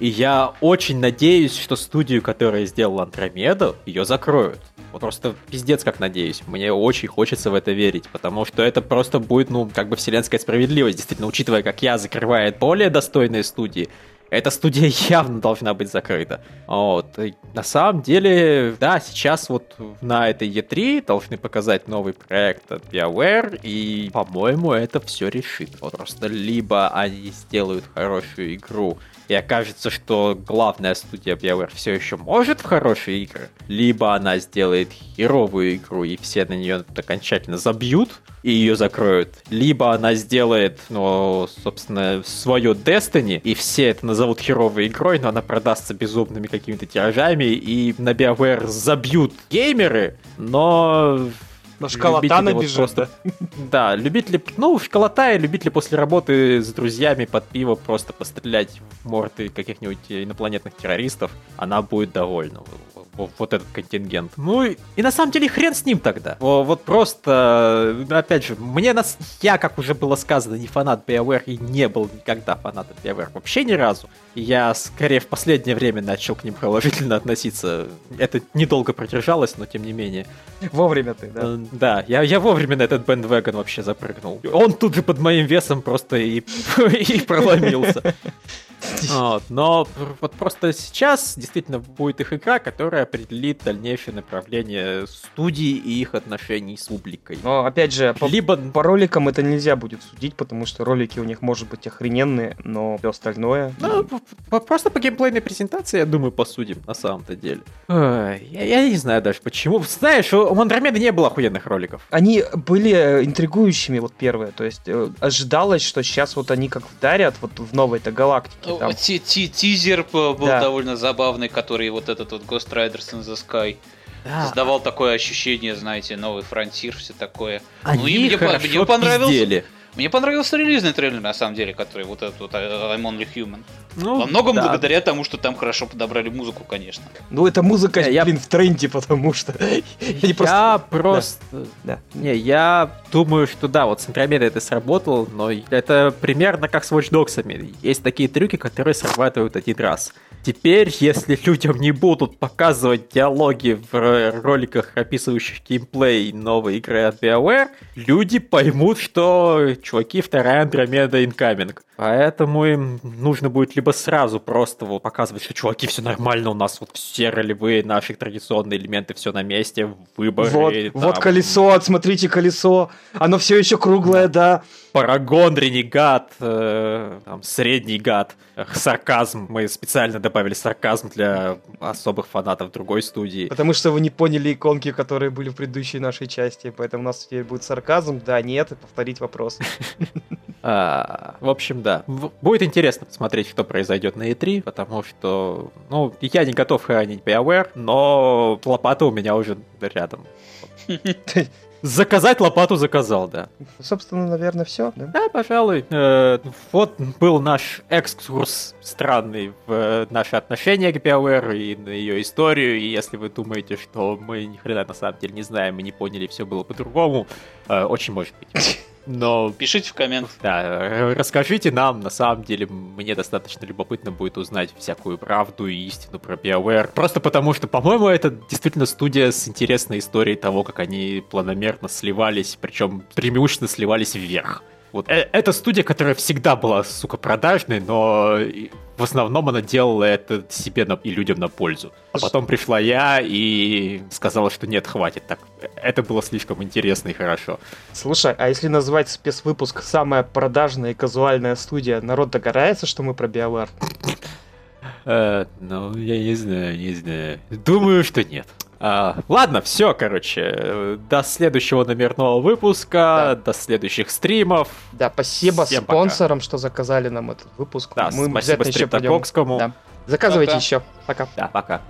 И я очень надеюсь, что студию, которая сделала Андромеду, ее закроют. Вот просто пиздец как надеюсь. Мне очень хочется в это верить, потому что это просто будет, ну, как бы вселенская справедливость, действительно, учитывая, как я закрывает более достойные студии, эта студия [laughs] явно должна быть закрыта. Вот. И на самом деле, да, сейчас вот на этой E3 должны показать новый проект от BioWare, и, по-моему, это все решит. Вот просто либо они сделают хорошую игру, и окажется, что главная студия BioWare все еще может в хорошие игры, либо она сделает херовую игру, и все на нее окончательно забьют, и ее закроют, либо она сделает, ну, собственно, свое Destiny, и все это назовут херовой игрой, но она продастся безумными какими-то тиражами, и на BioWare забьют геймеры, но но школота набежит, вот просто... да. любители, ну, школота и любители после работы с друзьями под пиво просто пострелять в морды каких-нибудь инопланетных террористов, она будет довольна вот этот контингент. Ну и, и на самом деле хрен с ним тогда. Вот просто, опять же, мне нас, я, как уже было сказано, не фанат BioWare и не был никогда фанатом BioWare вообще ни разу. Я скорее в последнее время начал к ним положительно относиться. Это недолго продержалось, но тем не менее. Вовремя ты, да? Да, я, я вовремя на этот бендвеган вообще запрыгнул. Он тут же под моим весом просто и, [laughs] и проломился. Вот, но вот просто сейчас действительно будет их игра, которая определит дальнейшее направление студии и их отношений с публикой. Но опять же, по, Либо... по роликам это нельзя будет судить, потому что ролики у них может быть охрененные, но все остальное... Ну, просто по геймплейной презентации, я думаю, посудим на самом-то деле. я, я не знаю даже почему. Знаешь, у Андромеды не было охуенных роликов. Они были э, интригующими, вот первые. То есть э, ожидалось, что сейчас вот они как вдарят вот в новой-то галактике там. Тизер был да. довольно забавный, который вот этот вот Ghost Riders in the Sky. Да. Создавал такое ощущение, знаете, новый фронтир, все такое. Они ну, и мне, мне понравился. Пиздели. Мне понравился релизный трейлер, на самом деле, который вот этот вот I'm Only Human. Ну, Во многом да. благодаря тому, что там хорошо подобрали музыку, конечно. Ну, это музыка, я, блин, в тренде, потому что... [laughs] я просто... просто... Да. Не, я думаю, что да, вот с Андромедой это сработало, но это примерно как с Watch Dogs. Есть такие трюки, которые срабатывают один раз. Теперь, если [laughs] людям не будут показывать диалоги в роликах, описывающих геймплей новой игры от BioWare, люди поймут, что, чуваки, вторая Андромеда инкаминг. Поэтому им нужно будет либо сразу просто вот показывать, что, чуваки, все нормально, у нас вот все ролевые наши традиционные элементы, все на месте, выборы. Вот, там... вот колесо, смотрите колесо, оно все еще круглое, да. Парагон, Ренегат, э, там, Средний Гад, сарказм. Мы специально добавили сарказм для особых фанатов другой студии. Потому что вы не поняли иконки, которые были в предыдущей нашей части, поэтому у нас теперь будет сарказм, да, нет, и повторить вопрос. [laughs] А, в общем, да. Будет интересно посмотреть, что произойдет на E3, потому что, ну, я не готов хранить BioWare, но лопата у меня уже рядом. [laughs] Заказать лопату заказал, да. Собственно, наверное, все. Да, да пожалуй. Э, вот был наш экскурс странный в э, наши отношения к BioWare и на ее историю. И если вы думаете, что мы ни хрена на самом деле не знаем и не поняли, все было по-другому, э, очень может быть. [laughs] Но... Пишите в комментах. Да, расскажите нам, на самом деле, мне достаточно любопытно будет узнать всякую правду и истину про BioWare. Просто потому что, по-моему, это действительно студия с интересной историей того, как они планомерно сливались, причем преимущественно сливались вверх. Вот э, это студия, которая всегда была, сука, продажной, но в основном она делала это себе и людям на пользу. А потом пришла я и сказала, что нет, хватит. Так, это было слишком интересно и хорошо. Слушай, а если назвать спецвыпуск «Самая продажная и казуальная студия», народ догорается, что мы про BioWare? Э, ну, я не знаю, не знаю. Думаю, что нет. А, ладно, все, короче. До следующего номерного выпуска, да. до следующих стримов. Да, спасибо Всем спонсорам, пока. что заказали нам этот выпуск. Да, Мы спасибо Стриптококскому. Да. Заказывайте пока. еще. Пока. Да, пока.